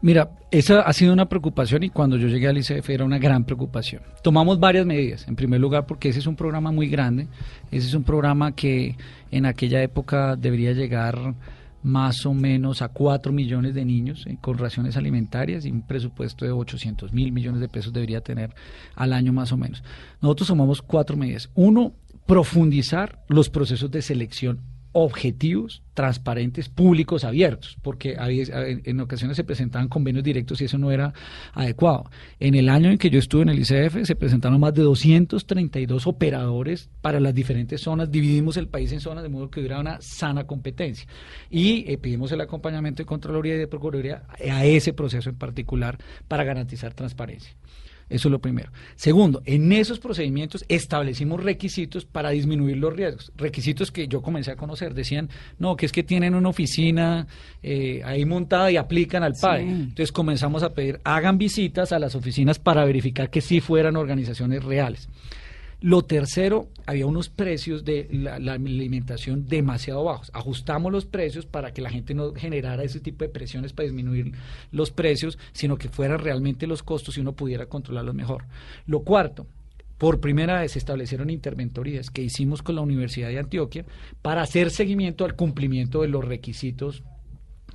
Mira, esa ha sido una preocupación y cuando yo llegué al ICF era una gran preocupación. Tomamos varias medidas. En primer lugar, porque ese es un programa muy grande. Ese es un programa que en aquella época debería llegar más o menos a 4 millones de niños eh, con raciones alimentarias y un presupuesto de 800 mil millones de pesos debería tener al año más o menos. Nosotros tomamos cuatro medidas. Uno, profundizar los procesos de selección objetivos, transparentes, públicos, abiertos, porque había- en ocasiones se presentaban convenios directos y eso no era adecuado. En el año en que yo estuve en el ICF se presentaron más de 232 operadores para las diferentes zonas, dividimos el país en zonas de modo que hubiera una sana competencia y eh, pedimos el acompañamiento de Contraloría y de Procuraduría a ese proceso en particular para garantizar transparencia. Eso es lo primero. Segundo, en esos procedimientos establecimos requisitos para disminuir los riesgos. Requisitos que yo comencé a conocer. Decían, no, que es que tienen una oficina eh, ahí montada y aplican al PAE. Sí. Entonces comenzamos a pedir, hagan visitas a las oficinas para verificar que sí fueran organizaciones reales. Lo tercero, había unos precios de la, alimentación demasiado bajos. Ajustamos los precios para que la gente no generara ese tipo de presiones para disminuir los precios, sino que fueran realmente los costos y uno pudiera controlarlos mejor. Lo cuarto, por primera vez se establecieron interventorías que hicimos con la Universidad de Antioquia para hacer seguimiento al cumplimiento de los requisitos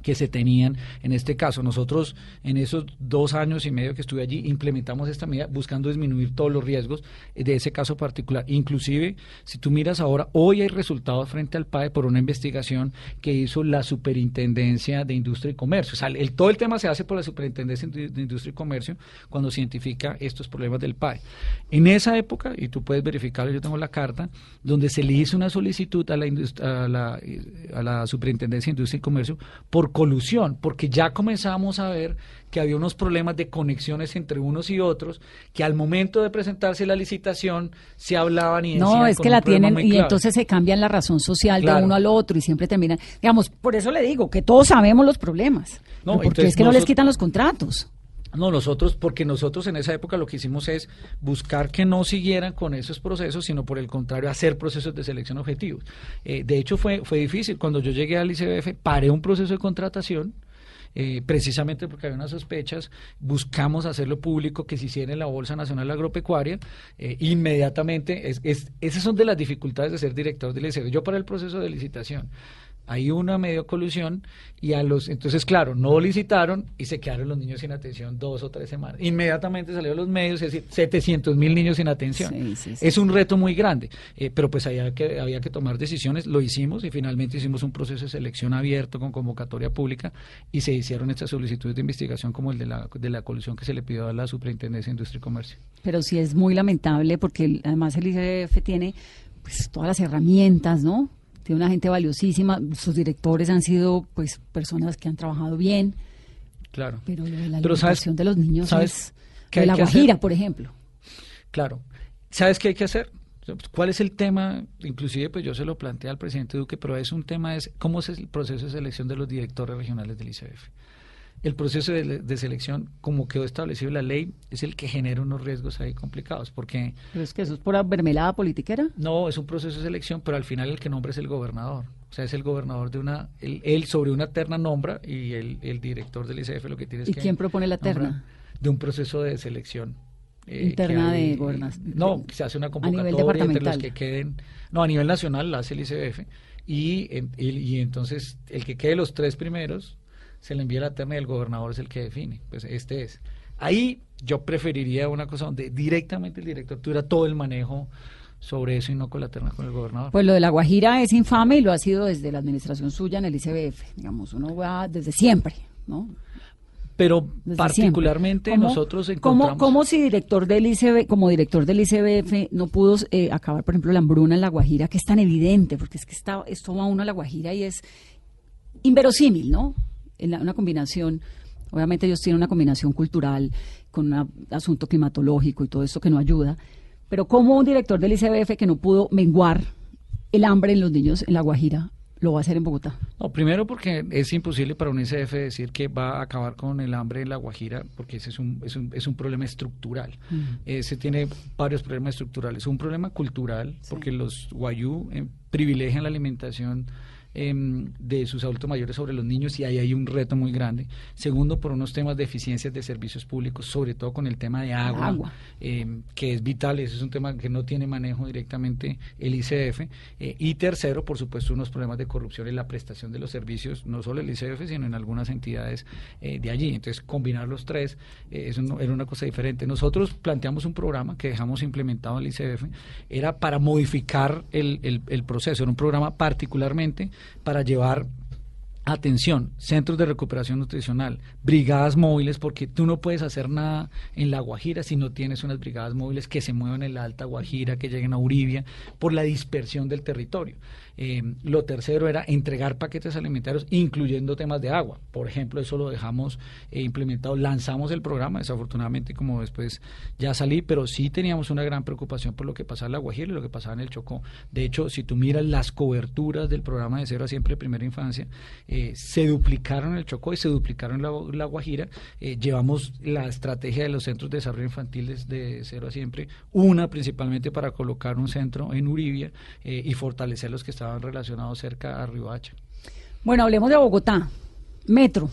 que se tenían en este caso. Nosotros en esos dos años y medio que estuve allí implementamos esta medida buscando disminuir todos los riesgos de ese caso particular. Inclusive, si tú miras ahora, hoy hay resultados frente al PAE por una investigación que hizo la Superintendencia de Industria y Comercio. O sea, el, todo el tema se hace por la Superintendencia de Industria y Comercio cuando se identifica estos problemas del PAE. En esa época, y tú puedes verificarlo, yo tengo la carta, donde se le hizo una solicitud a la, a la, a la Superintendencia de Industria y Comercio por colusión, porque ya comenzamos a ver que había unos problemas de conexiones entre unos y otros, que al momento de presentarse la licitación se hablaban y No, es que la tienen y claro. entonces se cambian la razón social de uno al otro y siempre terminan, digamos, por eso le digo que todos sabemos los problemas, No, porque entonces es que no les quitan los contratos. No, nosotros, porque nosotros en esa época lo que hicimos es buscar que no siguieran con esos procesos, sino por el contrario, hacer procesos de selección objetivos. Eh, de hecho, fue, fue difícil. Cuando yo llegué al ICBF, paré un proceso de contratación. Eh, precisamente porque había unas sospechas, buscamos hacerlo público que se hiciera en la Bolsa Nacional Agropecuaria, eh, inmediatamente, es, es, esas son de las dificultades de ser director del ICBF. Yo para el proceso de licitación, hay una medio colusión y a los entonces claro no licitaron y se quedaron los niños sin atención dos o tres semanas inmediatamente salieron los medios es decir 700 mil niños sin atención Sí, sí, sí. es un reto muy grande eh, pero pues había que había que tomar decisiones lo hicimos y finalmente hicimos un proceso de selección abierto con convocatoria pública y se hicieron estas solicitudes de investigación como el de la de la colusión que se le pidió a la Superintendencia de Industria y Comercio Pero sí es muy lamentable porque además el ICF tiene pues todas las herramientas, ¿no? Tiene una gente valiosísima, sus directores han sido pues personas que han trabajado bien, claro pero lo de la Pero ¿sabes- alimentación de los niños sabes es de la hacer? Guajira, por ejemplo. Claro. ¿Sabes qué hay que hacer? ¿Cuál es el tema? Inclusive, pues yo se lo planteé al presidente Duque, pero es un tema, es cómo es el proceso de selección de los directores regionales del ICF. El proceso de, de selección, como quedó establecido la ley, es el que genera unos riesgos ahí complicados, porque Pero es que eso es pura mermelada politiquera. no es un proceso de selección, pero al final el que nombra es el gobernador. O sea, es el gobernador de una, él, él sobre una terna nombra y el, el director del ICF lo que tiene es ¿Y que quién propone la terna? De un proceso de selección. eh, Interna de gobernación. No, se hace una A nivel convocatoria entre los que queden. No, a nivel nacional la hace el ICF. Y, y, y entonces el que quede los tres primeros se le envía la terna y el gobernador es el que define. Pues este es. Ahí yo preferiría una cosa donde directamente el director tuviera todo el manejo sobre eso y no con la terna con el gobernador. Pues lo de la Guajira es infame y lo ha sido desde la administración suya en el ICBF. Digamos, uno va desde siempre, ¿no? Pero Desde particularmente. ¿Cómo- nosotros ¿cómo, encontramos... cómo si director del ICB, como director del ICBF no pudo eh, acabar, por ejemplo, la hambruna en la Guajira, que es tan evidente, porque es que está, esto va uno a la Guajira y es inverosímil, ¿no? En la- una combinación, obviamente ellos tienen una combinación cultural con un asunto climatológico y todo esto que no ayuda, pero como un director del ICBF que no pudo menguar el hambre en los niños en la Guajira, lo va a hacer en Bogotá. No, primero porque es imposible para un ICF decir que va a acabar con el hambre en la Guajira, porque ese es un, es un, es un problema estructural. Ese tiene varios problemas estructurales. Un problema cultural, porque los guayú eh, privilegian la alimentación em, de sus adultos mayores sobre los niños y ahí hay un reto muy grande. Segundo, por unos temas de eficiencias de servicios públicos, sobre todo con el tema de agua, Agua. em, que es vital, ese es un tema que no tiene manejo directamente el ICF. eh, y tercero, por supuesto, unos problemas de corrupción en la prestación de los servicios, no solo el ICF, sino en algunas entidades eh, de allí. Entonces, combinar los tres eh, eso no- era una cosa diferente. Nosotros planteamos un programa que dejamos implementado en el ICF, era para modificar el, el- el proceso, era un programa particularmente para llevar Atención, centros de recuperación nutricional, brigadas móviles, porque tú no puedes hacer nada en la Guajira si no tienes unas brigadas móviles que se muevan en la Alta Guajira, que lleguen a Uribia, por la dispersión del territorio. Eh, lo tercero era entregar paquetes alimentarios, incluyendo temas de agua. Por ejemplo, eso lo dejamos eh, implementado, lanzamos el programa, desafortunadamente como después ya salí, pero sí teníamos una gran preocupación por lo que pasaba en la Guajira y lo que pasaba en el Chocó. De hecho, si tú miras las coberturas del programa de Cero a Siempre Primera Infancia, se duplicaron el Chocó y se duplicaron la, la Guajira. Eh, llevamos la estrategia de los centros de desarrollo infantil des- de Cero a Siempre, una principalmente para colocar un centro en Uribia eh, y fortalecer los que estaban relacionados cerca a Riohacha. Bueno, hablemos de Bogotá. Metro.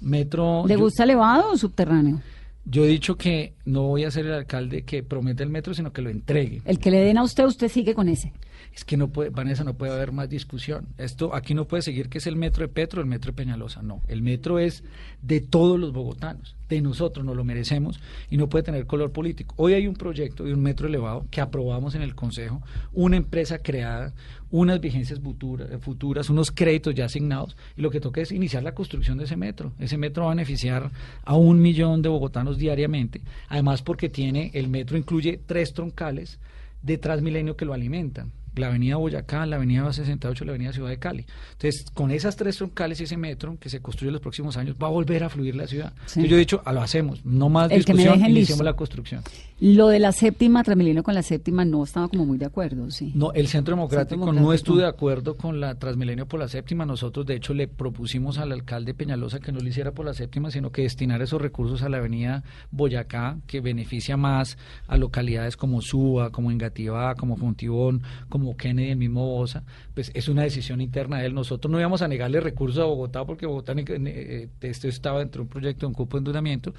Metro. ¿Le yo- gusta elevado o subterráneo? Yo he dicho que no voy a ser el alcalde que promete el metro, sino que lo entregue. El que le den a usted, usted sigue con ese. Es que no puede, Vanessa, no puede haber más discusión. Esto aquí no puede seguir que es el metro de Petro, el metro de Peñalosa. No, el metro es de todos los bogotanos, de nosotros, nos lo merecemos y no puede tener color político. Hoy hay un proyecto de un metro elevado que aprobamos en el Consejo, una empresa creada, unas vigencias futura- futuras, unos créditos ya asignados y lo que toca es iniciar la construcción de ese metro. Ese metro va a beneficiar a un millón de bogotanos diariamente, además porque tiene, el metro incluye tres troncales de Transmilenio que lo alimentan. La avenida Boyacá, la avenida 68, la avenida Ciudad de Cali. Entonces, con esas tres troncales y ese metro que se construye en los próximos años, va a volver a fluir la ciudad. Sí. Entonces, yo he dicho, ah, lo hacemos, no más El discusión, listo. la construcción. Lo de la séptima, Transmilenio con la séptima, no estaba como muy de acuerdo, sí. No, el Centro Democrático, no Democrático. estuvo de acuerdo con la Transmilenio por la séptima. Nosotros, de hecho, le propusimos al alcalde Peñalosa que no lo hiciera por la séptima, sino que destinara esos recursos a la avenida Boyacá, que beneficia más a localidades como Suba, como Engativá, como Fontibón, como Kennedy, el mismo Bosa. Pues es una decisión interna de él. Nosotros no íbamos a negarle recursos a Bogotá porque Bogotá eh, estaba dentro de un proyecto de un cupo de endeudamiento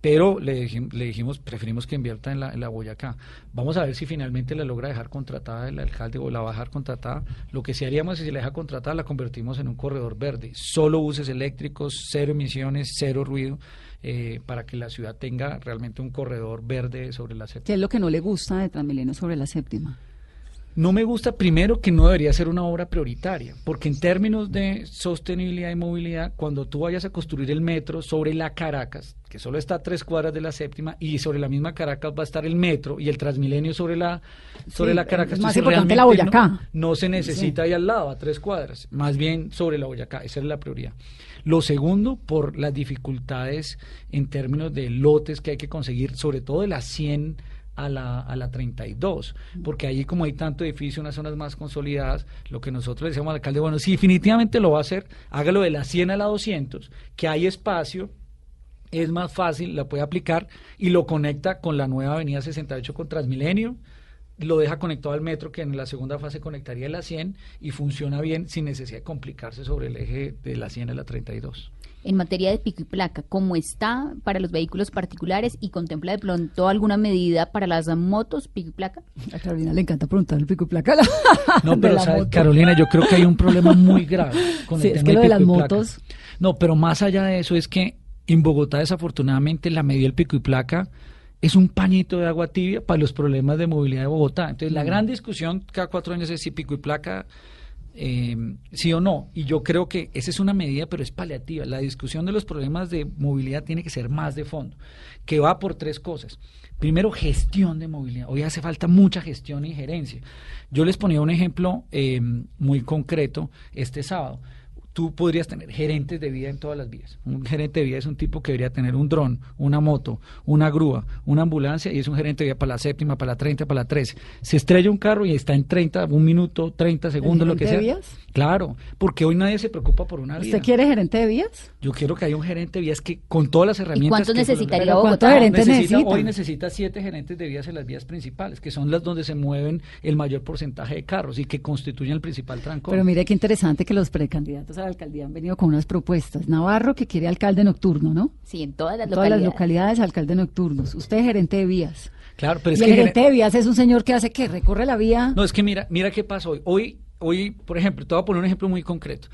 pero le, le dijimos, preferimos que invierta en la, en la Boyacá. Vamos a ver si finalmente la logra dejar contratada el alcalde o la va a dejar contratada. Lo que sí haríamos es si la deja contratada, la convertimos en un corredor verde. Solo buses eléctricos, cero emisiones, cero ruido, eh, para que la ciudad tenga realmente un corredor verde sobre la séptima. ¿Qué es lo que no le gusta de Transmilenio sobre la séptima? No me gusta primero que no debería ser una obra prioritaria, porque en términos de sostenibilidad y movilidad, cuando tú vayas a construir el metro sobre la Caracas, que solo está a tres cuadras de la séptima, y sobre la misma Caracas va a estar el metro y el Transmilenio sobre la sobre Sí, la Caracas. más importante la Boyacá. No, no se necesita ahí al lado, a tres cuadras, más bien sobre la Boyacá, esa es la prioridad. Lo segundo, por las dificultades en términos de lotes que hay que conseguir, sobre todo de las 100 a la, a la 32, porque allí como hay tanto edificio, unas zonas más consolidadas, lo que nosotros le decíamos al alcalde, bueno, si definitivamente lo va a hacer, hágalo de la 100 a la 200, que hay espacio, es más fácil, la puede aplicar y lo conecta con la nueva avenida 68 con Transmilenio, lo deja conectado al metro que en la segunda fase conectaría la 100 y funciona bien sin necesidad de complicarse sobre el eje de la 100 a la 32. En materia de pico y placa, ¿cómo está para los vehículos particulares y contempla de pronto alguna medida para las motos pico y placa? A Carolina le encanta preguntar el pico y placa. No, pero la ¿sabe, moto. Carolina, yo creo que hay un problema muy grave con Sí, el es tema que lo de las placa. motos- No, pero más allá de eso es que en Bogotá desafortunadamente la medida del pico y placa es un pañito de agua tibia para los problemas de movilidad de Bogotá. Entonces Mm. la gran discusión cada cuatro años es si pico y placa eh, sí o no. Y yo creo que esa es una medida, pero es paliativa. La discusión de los problemas de movilidad tiene que ser más de fondo, que va por tres cosas. Primero, gestión de movilidad. Hoy hace falta mucha gestión y gerencia. Yo les ponía un ejemplo eh, muy concreto este sábado. Tú podrías tener gerentes de vida en todas las vías. Un gerente de vida es un tipo que debería tener un dron, una moto, una grúa, una ambulancia y es un gerente de vida para la séptima, para la 30, para la 13. Se estrella un carro y está en 30, un minuto, 30 segundos, lo que sea. gerente de vías? Claro, porque hoy nadie se preocupa por una vía. ¿Usted quiere gerente de vías? Yo quiero que haya un gerente de vías que con todas las herramientas. cuántos necesitaría Pero ¿cuántos gerentes necesita, necesita? hoy necesita siete gerentes de vías en las vías principales, que son las donde se mueven el mayor porcentaje de carros y que constituyen el principal trancón. Pero mire qué interesante que los precandidatos a la alcaldía han venido con unas propuestas. Navarro que quiere alcalde nocturno, ¿no? Sí, en todas las En todas las localidades. localidades alcalde nocturnos. Usted gerente de vías. claro, pero es y que el gerente de vías es un señor que hace que recorre la vía. No, es que mira, mira qué pasó hoy. Hoy, hoy, por ejemplo, te voy a poner un ejemplo muy concreto.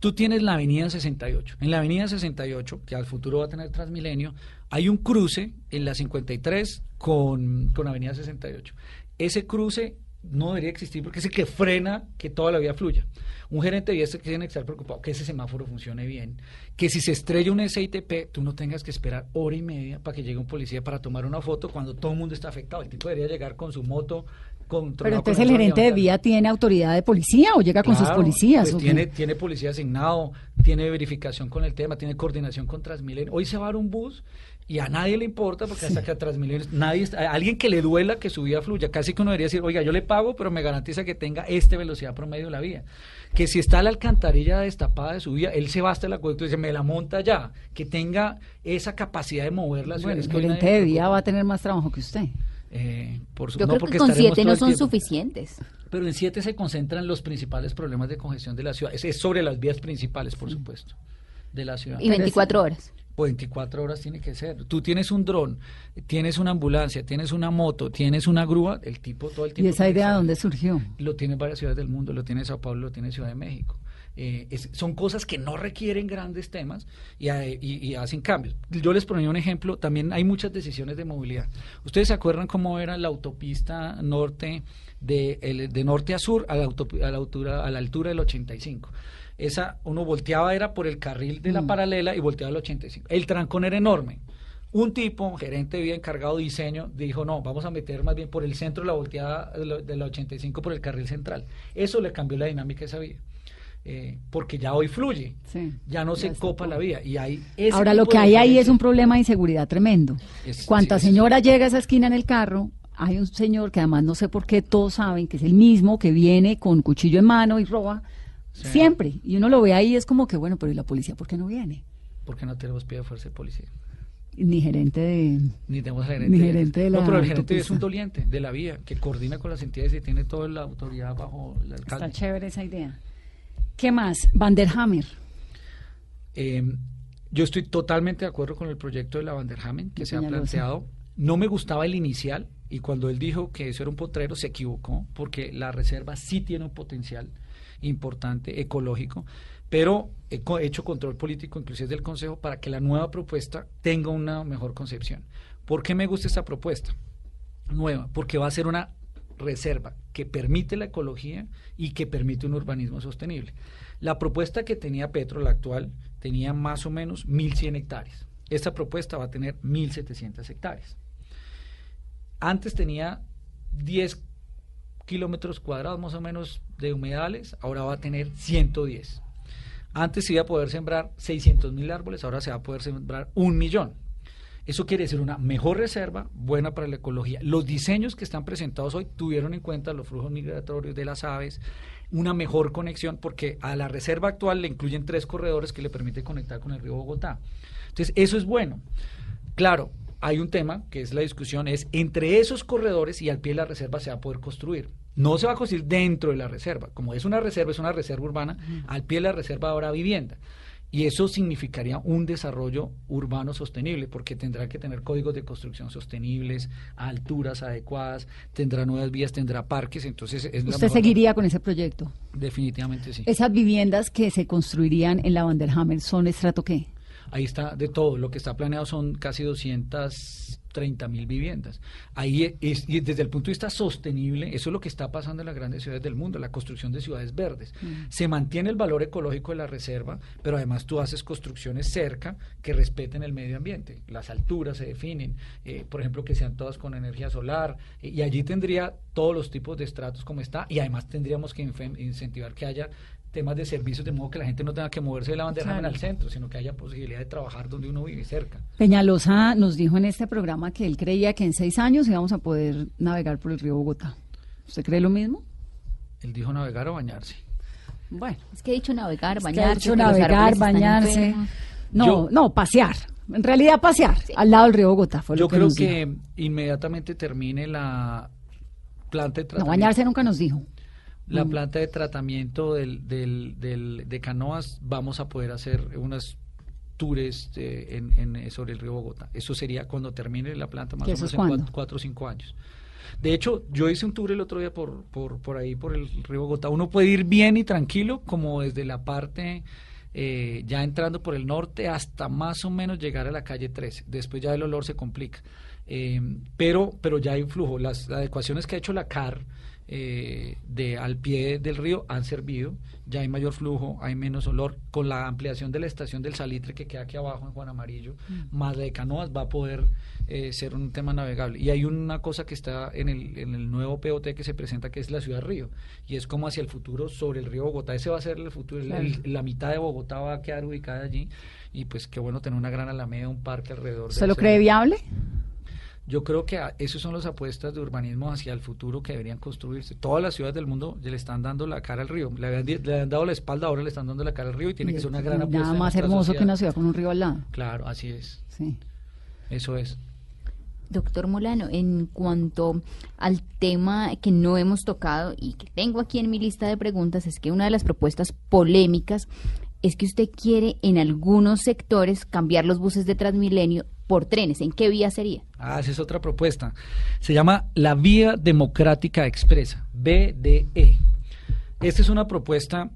Tú tienes la avenida 68. En la avenida 68, que al futuro va a tener Transmilenio, hay un cruce en la 53 con, con avenida 68. Ese cruce no debería existir porque es el que frena que toda la vía fluya. Un gerente de vías tiene que estar preocupado que ese semáforo funcione bien, que si se estrella un SITP, tú no tengas que esperar hora y media para que llegue un policía para tomar una foto cuando todo el mundo está afectado. El tipo debería llegar con su moto, con Pero entonces el gerente de vía tiene autoridad de policía o llega con sus policías. pues tiene, tiene policía asignado, tiene verificación con el tema, tiene coordinación con Transmilenio. Hoy se va a dar un bus y a nadie le importa porque hasta que a Transmilenio, nadie está- a alguien que le duela que su vía fluya. Casi que uno debería decir, oiga, yo le pago, pero me garantiza que tenga esta velocidad promedio de la vía. Que si está la alcantarilla destapada de su vía, él se va hasta el acueducto y dice, me la monta ya. Que tenga esa capacidad de mover la ciudad. Bueno, Es el que gerente de vía va a tener más trabajo que usted. Eh, por su- Yo no, creo porque que con siete no son suficientes. Pero en 7 se concentran los principales problemas de congestión de la ciudad. Es, es sobre las vías principales, por supuesto, de la ciudad. Y 24 horas. Pues 24 horas tiene que ser. Tú tienes un dron, tienes una ambulancia, tienes una moto, tienes una grúa, el tipo todo el ¿Y tiempo. esa tiene que idea dónde surgió? Lo tiene en varias ciudades del mundo, lo tiene en Sao Paulo, lo tiene en Ciudad de México. Eh, es- son cosas que no requieren grandes temas y, y- y hacen cambios. Yo les ponía un ejemplo, también hay muchas decisiones de movilidad. ¿Ustedes se acuerdan cómo era la autopista norte de, el- de norte a sur a la, autopi- a la altura, a la altura del 85? Esa, uno volteaba era por el carril de la Mm. paralela y volteaba al 85. El trancón era enorme. Un tipo, gerente vía encargado de diseño, dijo, no, vamos a meter más bien por el centro la volteada de la, de la 85 por el carril central. Eso le cambió la dinámica de esa vía. Eh, porque ya hoy fluye, Sí, ya no ya se copa todo. la vía. Y hay Ahora lo que hay ahí es un problema de inseguridad tremendo. Es- Cuanta sí, es- señora llega a esa esquina en el carro, hay un señor que además no sé por qué todos saben que es el mismo que viene con cuchillo en mano y roba Sí. siempre. Y uno lo ve ahí es como que, bueno, pero ¿y la policía por qué no viene? Porque no tenemos pie de fuerza de policía. Ni gerente de... Ni tenemos gerente. Ni gerente de no, la pero el gerente es un doliente de la vía que coordina con las entidades y tiene toda la autoridad bajo el Está alcalde. chévere esa idea. ¿Qué más? Vanderhammer. Eh, yo estoy totalmente de acuerdo con el proyecto de la Vanderhamen que se ha planteado. No me gustaba el inicial y cuando él dijo que eso era un potrero se equivocó porque la reserva sí tiene un potencial importante ecológico, pero he hecho control político inclusive del Consejo para que la nueva propuesta tenga una mejor concepción. ¿Por qué me gusta esta propuesta? nueva, porque va a ser una reserva que permite la ecología y que permite un urbanismo sostenible. La propuesta que tenía Petro, la actual, tenía más o menos 1.100 hectáreas. Esta propuesta va a tener 1.700 hectáreas. Antes tenía 10 kilómetros cuadrados más o menos de humedales, ahora va a tener 110. Antes se iba a poder sembrar 600 mil árboles, ahora se va a poder sembrar un millón. Eso quiere decir una mejor reserva, buena para la ecología. Los diseños que están presentados hoy tuvieron en cuenta los flujos migratorios de las aves, una mejor conexión, porque a la reserva actual le incluyen tres corredores que le permiten conectar con el río Bogotá. Entonces, eso es bueno. Claro, hay un tema que es la discusión, es entre esos corredores y al pie de la reserva se va a poder construir. No se va a construir dentro de la reserva. Como es una reserva, es una reserva urbana, al pie de la reserva habrá vivienda. Y eso significaría un desarrollo urbano sostenible, porque tendrá que tener códigos de construcción sostenibles, a alturas adecuadas, tendrá nuevas vías, tendrá parques, entonces es ¿Usted seguiría con ese proyecto? Definitivamente sí. ¿Esas viviendas que se construirían en la Vanderhammer son estrato qué? Ahí está de todo. Lo que está planeado son casi 230 mil viviendas. Ahí es, y desde el punto de vista sostenible, eso es lo que está pasando en las grandes ciudades del mundo, la construcción de ciudades verdes. Se mantiene el valor ecológico de la reserva, pero además tú haces construcciones cerca que respeten el medio ambiente. Las alturas se definen, eh, por ejemplo, que sean todas con energía solar, eh, y allí tendría todos los tipos de estratos como está, y además tendríamos que incentivar que haya temas de servicios de modo que la gente no tenga que moverse de la bandera Claro. al centro, sino que haya posibilidad de trabajar donde uno vive cerca. Peñalosa nos dijo en este programa que él creía que en seis años íbamos a poder navegar por el río Bogotá. ¿Usted cree lo mismo? Él dijo navegar o bañarse. Bueno, Es que he dicho navegar, es que ha bañarse. dicho que los navegar, bañarse. No, Yo- no, pasear. En realidad pasear al lado del río Bogotá. Fue lo Yo que creo nos dijo. que inmediatamente termine la planta de No, tratamiento. bañarse nunca nos dijo. La Mm. planta de tratamiento del, del, del- de canoas, vamos a poder hacer unas tours eh, en, en- sobre el río Bogotá. Eso sería cuando termine la planta, más ¿Que o menos en cuatro, cuatro o cinco años. De hecho, yo hice un tour el otro día por, por, por ahí, por el río Bogotá. Uno puede ir bien y tranquilo, como desde la parte, eh, ya entrando por el norte, hasta más o menos llegar a la calle 13. Después ya el olor se complica. Eh, pero, pero ya hay flujo. Las adecuaciones que ha hecho la CAR eh, de al pie del río han servido. Ya hay mayor flujo, hay menos olor. Con la ampliación de la estación del Salitre que queda aquí abajo en Juan Amarillo, más la de canoas, va a poder eh, ser un tema navegable. Y hay una cosa que está en el, en el nuevo POT que se presenta, que es la ciudad río. Y es como hacia el futuro sobre el río Bogotá. Ese va a ser el futuro. el- la mitad de Bogotá va a quedar ubicada allí. Y pues qué bueno tener una gran alameda, un parque alrededor. ¿Usted del lo cree viable? Yo creo que a- esos son las apuestas de urbanismo hacia el futuro que deberían construirse. Todas las ciudades del mundo le están dando la cara al río. Le habían, le habían dado la espalda, ahora le están dando la cara al río y tiene que ser una gran apuesta. Nada más hermoso que una ciudad con un río al lado. Claro, así es. Sí. Eso es. Doctor Molano, en cuanto al tema que no hemos tocado y que tengo aquí en mi lista de preguntas, es que una de las propuestas polémicas es que usted quiere en algunos sectores cambiar los buses de Transmilenio por trenes. ¿En qué vía sería? Ah, esa es otra propuesta. Se llama la Vía Democrática Expresa, BDE. Esta es una propuesta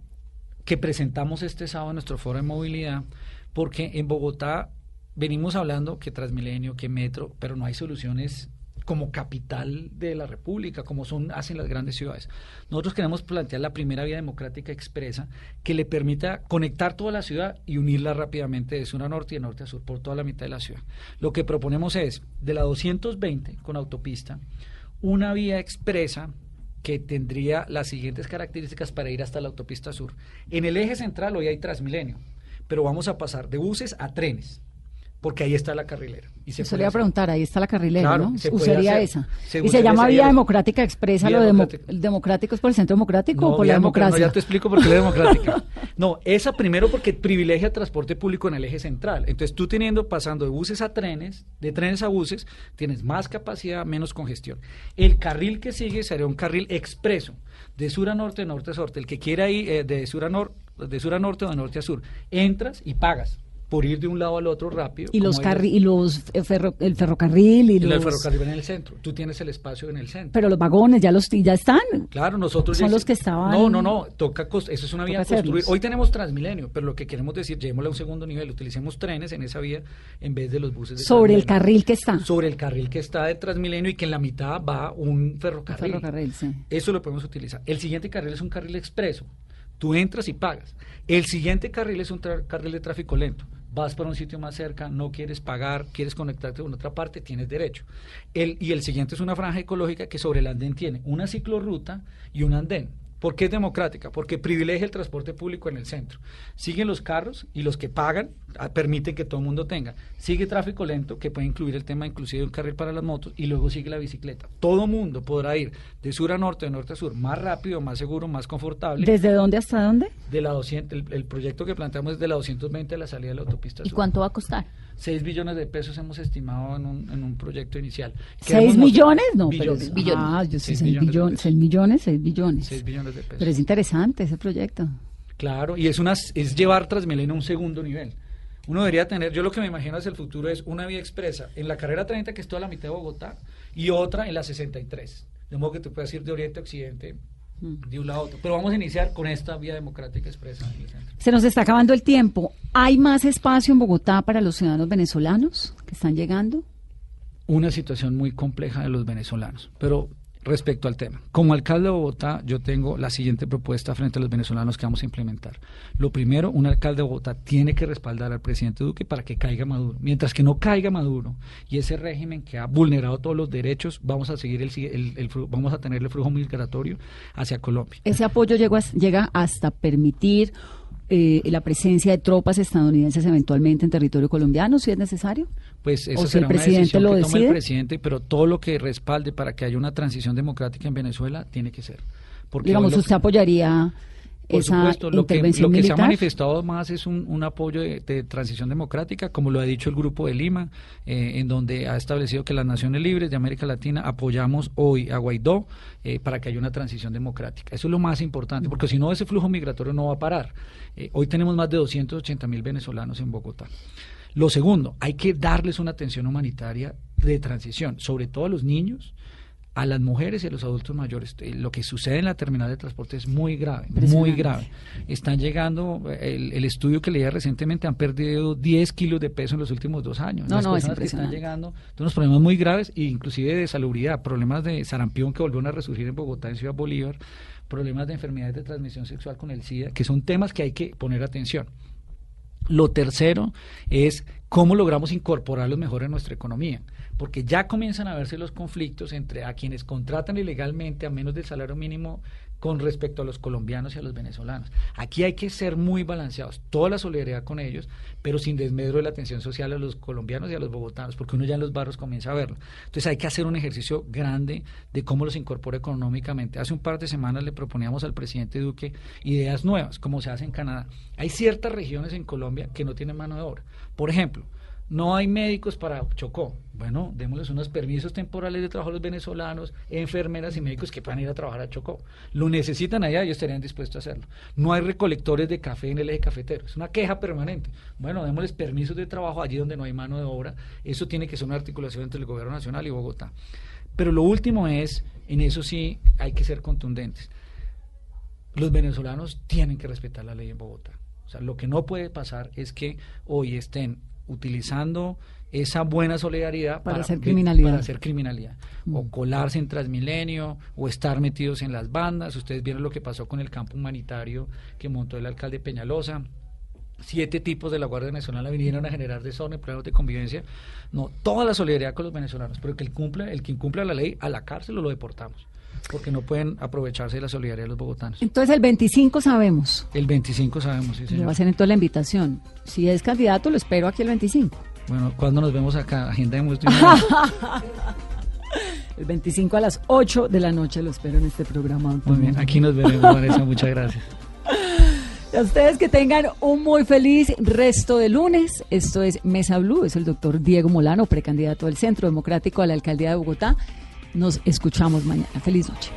que presentamos este sábado en nuestro foro de movilidad, porque en Bogotá venimos hablando que Transmilenio, que Metro, pero no hay soluciones como capital de la República, como son hacen las grandes ciudades. Nosotros queremos plantear la primera vía democrática expresa que le permita conectar toda la ciudad y unirla rápidamente de sur a norte y de norte a sur por toda la mitad de la ciudad. Lo que proponemos es de la 220 con autopista una vía expresa que tendría las siguientes características para ir hasta la autopista sur. En el eje central hoy hay Transmilenio, pero vamos a pasar de buses a trenes porque ahí está la carrilera. Y se Eso le iba a preguntar, ahí está la carrilera, Claro, ¿no? Usaría hacer. esa. ¿Y se llama Vía. Democrática Expresa? Vía ¿Lo demo- democrática. democrático es por el Centro Democrático o por la democracia? no, ya te explico por qué la democrática. No, esa primero porque privilegia transporte público en el eje central. Entonces tú teniendo, pasando de buses a trenes, de trenes a buses, tienes más capacidad, menos congestión. El carril que sigue sería un carril expreso, de sur a norte, de norte a sur. El que quiera ir eh, de sur a norte, de sur a norte o de norte a sur, entras y pagas por ir de un lado al otro rápido. y los carri y los eh, ferro- el ferrocarril y y el los ferrocarril en el centro. Tú tienes el espacio en el centro. pero los vagones ya los ya están Claro, nosotros Son ya- los que estaban- No, no, no, toca eso es una vía construir. hacerlos. Hoy tenemos Transmilenio, pero lo que queremos decir, llevémosla a un segundo nivel, utilicemos trenes en esa vía en vez de los buses de sobre el carril que está sobre el carril que está de Transmilenio y que en la mitad va un ferrocarril. ferrocarril sí. Eso lo podemos utilizar. El siguiente carril es un carril expreso. Tú entras y pagas. El siguiente carril es un carril de tráfico lento. Vas para un sitio más cerca, no quieres pagar, quieres conectarte con otra parte, tienes derecho. El, y el siguiente es una franja ecológica que sobre el andén tiene una ciclorruta y un andén. ¿Por qué es democrática? Porque privilegia el transporte público en el centro. Siguen los carros y los que pagan permiten que todo el mundo tenga. Sigue tráfico lento, que puede incluir el tema inclusive de un carril para las motos, y luego sigue la bicicleta. Todo mundo podrá ir de sur a norte, de norte a sur, más rápido, más seguro, más confortable. desde dónde hasta dónde de la 200, el, el proyecto que planteamos es de la 220 a la salida de la autopista ¿Y sur. cuánto va a costar? 6 billones de pesos hemos estimado en un, en un proyecto inicial. seis Queremos mostrar- millones no billones. pero Billones. ah yo sé Seis seis billones millones seis billones 6 billones de pesos. pero es interesante ese proyecto Claro, y es una es llevar Transmilenio a un segundo nivel. Uno debería tener, yo lo que me imagino hacia el futuro es una vía expresa en la carrera 30 que es toda la mitad de Bogotá y otra en la 63. De modo que tú puedas ir de oriente a occidente Mm. de un lado a otro. Pero vamos a iniciar con esta vía democrática expresa en el. Se nos está acabando el tiempo. ¿Hay más espacio en Bogotá para los ciudadanos venezolanos que están llegando? una situación muy compleja de los venezolanos. Pero respecto al tema, como alcalde de Bogotá, yo tengo la siguiente propuesta frente a los venezolanos que vamos a implementar. Lo primero, un alcalde de Bogotá tiene que respaldar al presidente Duque para que caiga Maduro. Mientras que no caiga Maduro y ese régimen que ha vulnerado todos los derechos, vamos a seguir el, el- vamos a tener el flujo migratorio hacia Colombia. Ese apoyo llegó a- llega hasta permitir eh, la presencia de tropas estadounidenses eventualmente en territorio colombiano, si es necesario. Pues eso O si será el presidente una decisión lo que tome decide. el presidente, pero todo lo que respalde para que haya una transición democrática en Venezuela tiene que ser. Porque Digamos, usted apoyaría Por esa supuesto, lo que, se ha manifestado más es un, un apoyo de, de transición democrática, como lo ha dicho el Grupo de Lima, eh, en donde ha establecido que las naciones libres de América Latina apoyamos hoy a Guaidó eh, para que haya una transición democrática. Eso es lo más importante, porque si no, ese flujo migratorio no va a parar. Eh, hoy tenemos más de 280 mil venezolanos en Bogotá. Lo segundo, hay que darles una atención humanitaria de transición, sobre todo a los niños, a las mujeres y a los adultos mayores. Eh, Lo que sucede en la terminal de transporte es muy grave, muy grave. Están llegando, el, el estudio que leía recientemente, han perdido 10 kilos de peso en los últimos dos años. No, Las no, es personas que están llegando, de unos problemas muy graves, e inclusive de salubridad, problemas de sarampión que volvieron a resurgir en Bogotá, en Ciudad Bolívar, problemas de enfermedades de transmisión sexual con el SIDA, que son temas que hay que poner atención. Lo tercero es cómo logramos incorporarlos mejor en nuestra economía, porque ya comienzan a verse los conflictos entre a quienes contratan ilegalmente a menos del salario mínimo con respecto a los colombianos y a los venezolanos. Aquí hay que ser muy balanceados, toda la solidaridad con ellos, pero sin desmedro de la atención social a los colombianos y a los bogotanos, porque uno ya en los barrios comienza a verlo. Entonces hay que hacer un ejercicio grande de cómo los incorpora económicamente. Hace un par de semanas le proponíamos al presidente Duque ideas nuevas, como se hace en Canadá. Hay ciertas regiones en Colombia que no tienen mano de obra. Por ejemplo, no hay médicos para Chocó. Bueno, démosles unos permisos temporales de trabajo a los venezolanos, enfermeras y médicos que puedan ir a trabajar a Chocó. Lo necesitan allá, ellos estarían dispuestos a hacerlo. No hay recolectores de café en el eje cafetero. Es una queja permanente. Bueno, démosles permisos de trabajo allí donde no hay mano de obra. Eso tiene que ser una articulación entre el gobierno nacional y Bogotá. Pero lo último es, en eso sí hay que ser contundentes. Los venezolanos tienen que respetar la ley en Bogotá. O sea, lo que no puede pasar es que hoy estén utilizando esa buena solidaridad Para hacer criminalidad. Para hacer criminalidad. O colarse en Transmilenio, o estar metidos en las bandas. Ustedes vieron lo que pasó con el campo humanitario que montó el alcalde Peñalosa. Siete tipos de la Guardia Venezolana vinieron a generar desorden, problemas de convivencia. No, toda la solidaridad con los venezolanos, pero que el, cumpla, el que incumpla la ley, a la cárcel o lo deportamos. Porque no pueden aprovecharse de la solidaridad de los bogotanos. Entonces el 25 sabemos. El 25 sabemos, sí, Le señor. va a hacer entonces la invitación. Si es candidato, lo espero aquí el 25. Bueno, ¿cuándo nos vemos acá? Agendemos de vez. El 25 a las 8 de la noche lo espero en este programa. Muy bien, aquí nos veremos, Vanessa. Muchas gracias. A ustedes que tengan un muy feliz resto de lunes. Esto es Mesa Blue, es el doctor Diego Molano, precandidato del Centro Democrático a la Alcaldía de Bogotá. Nos escuchamos mañana. Feliz noche.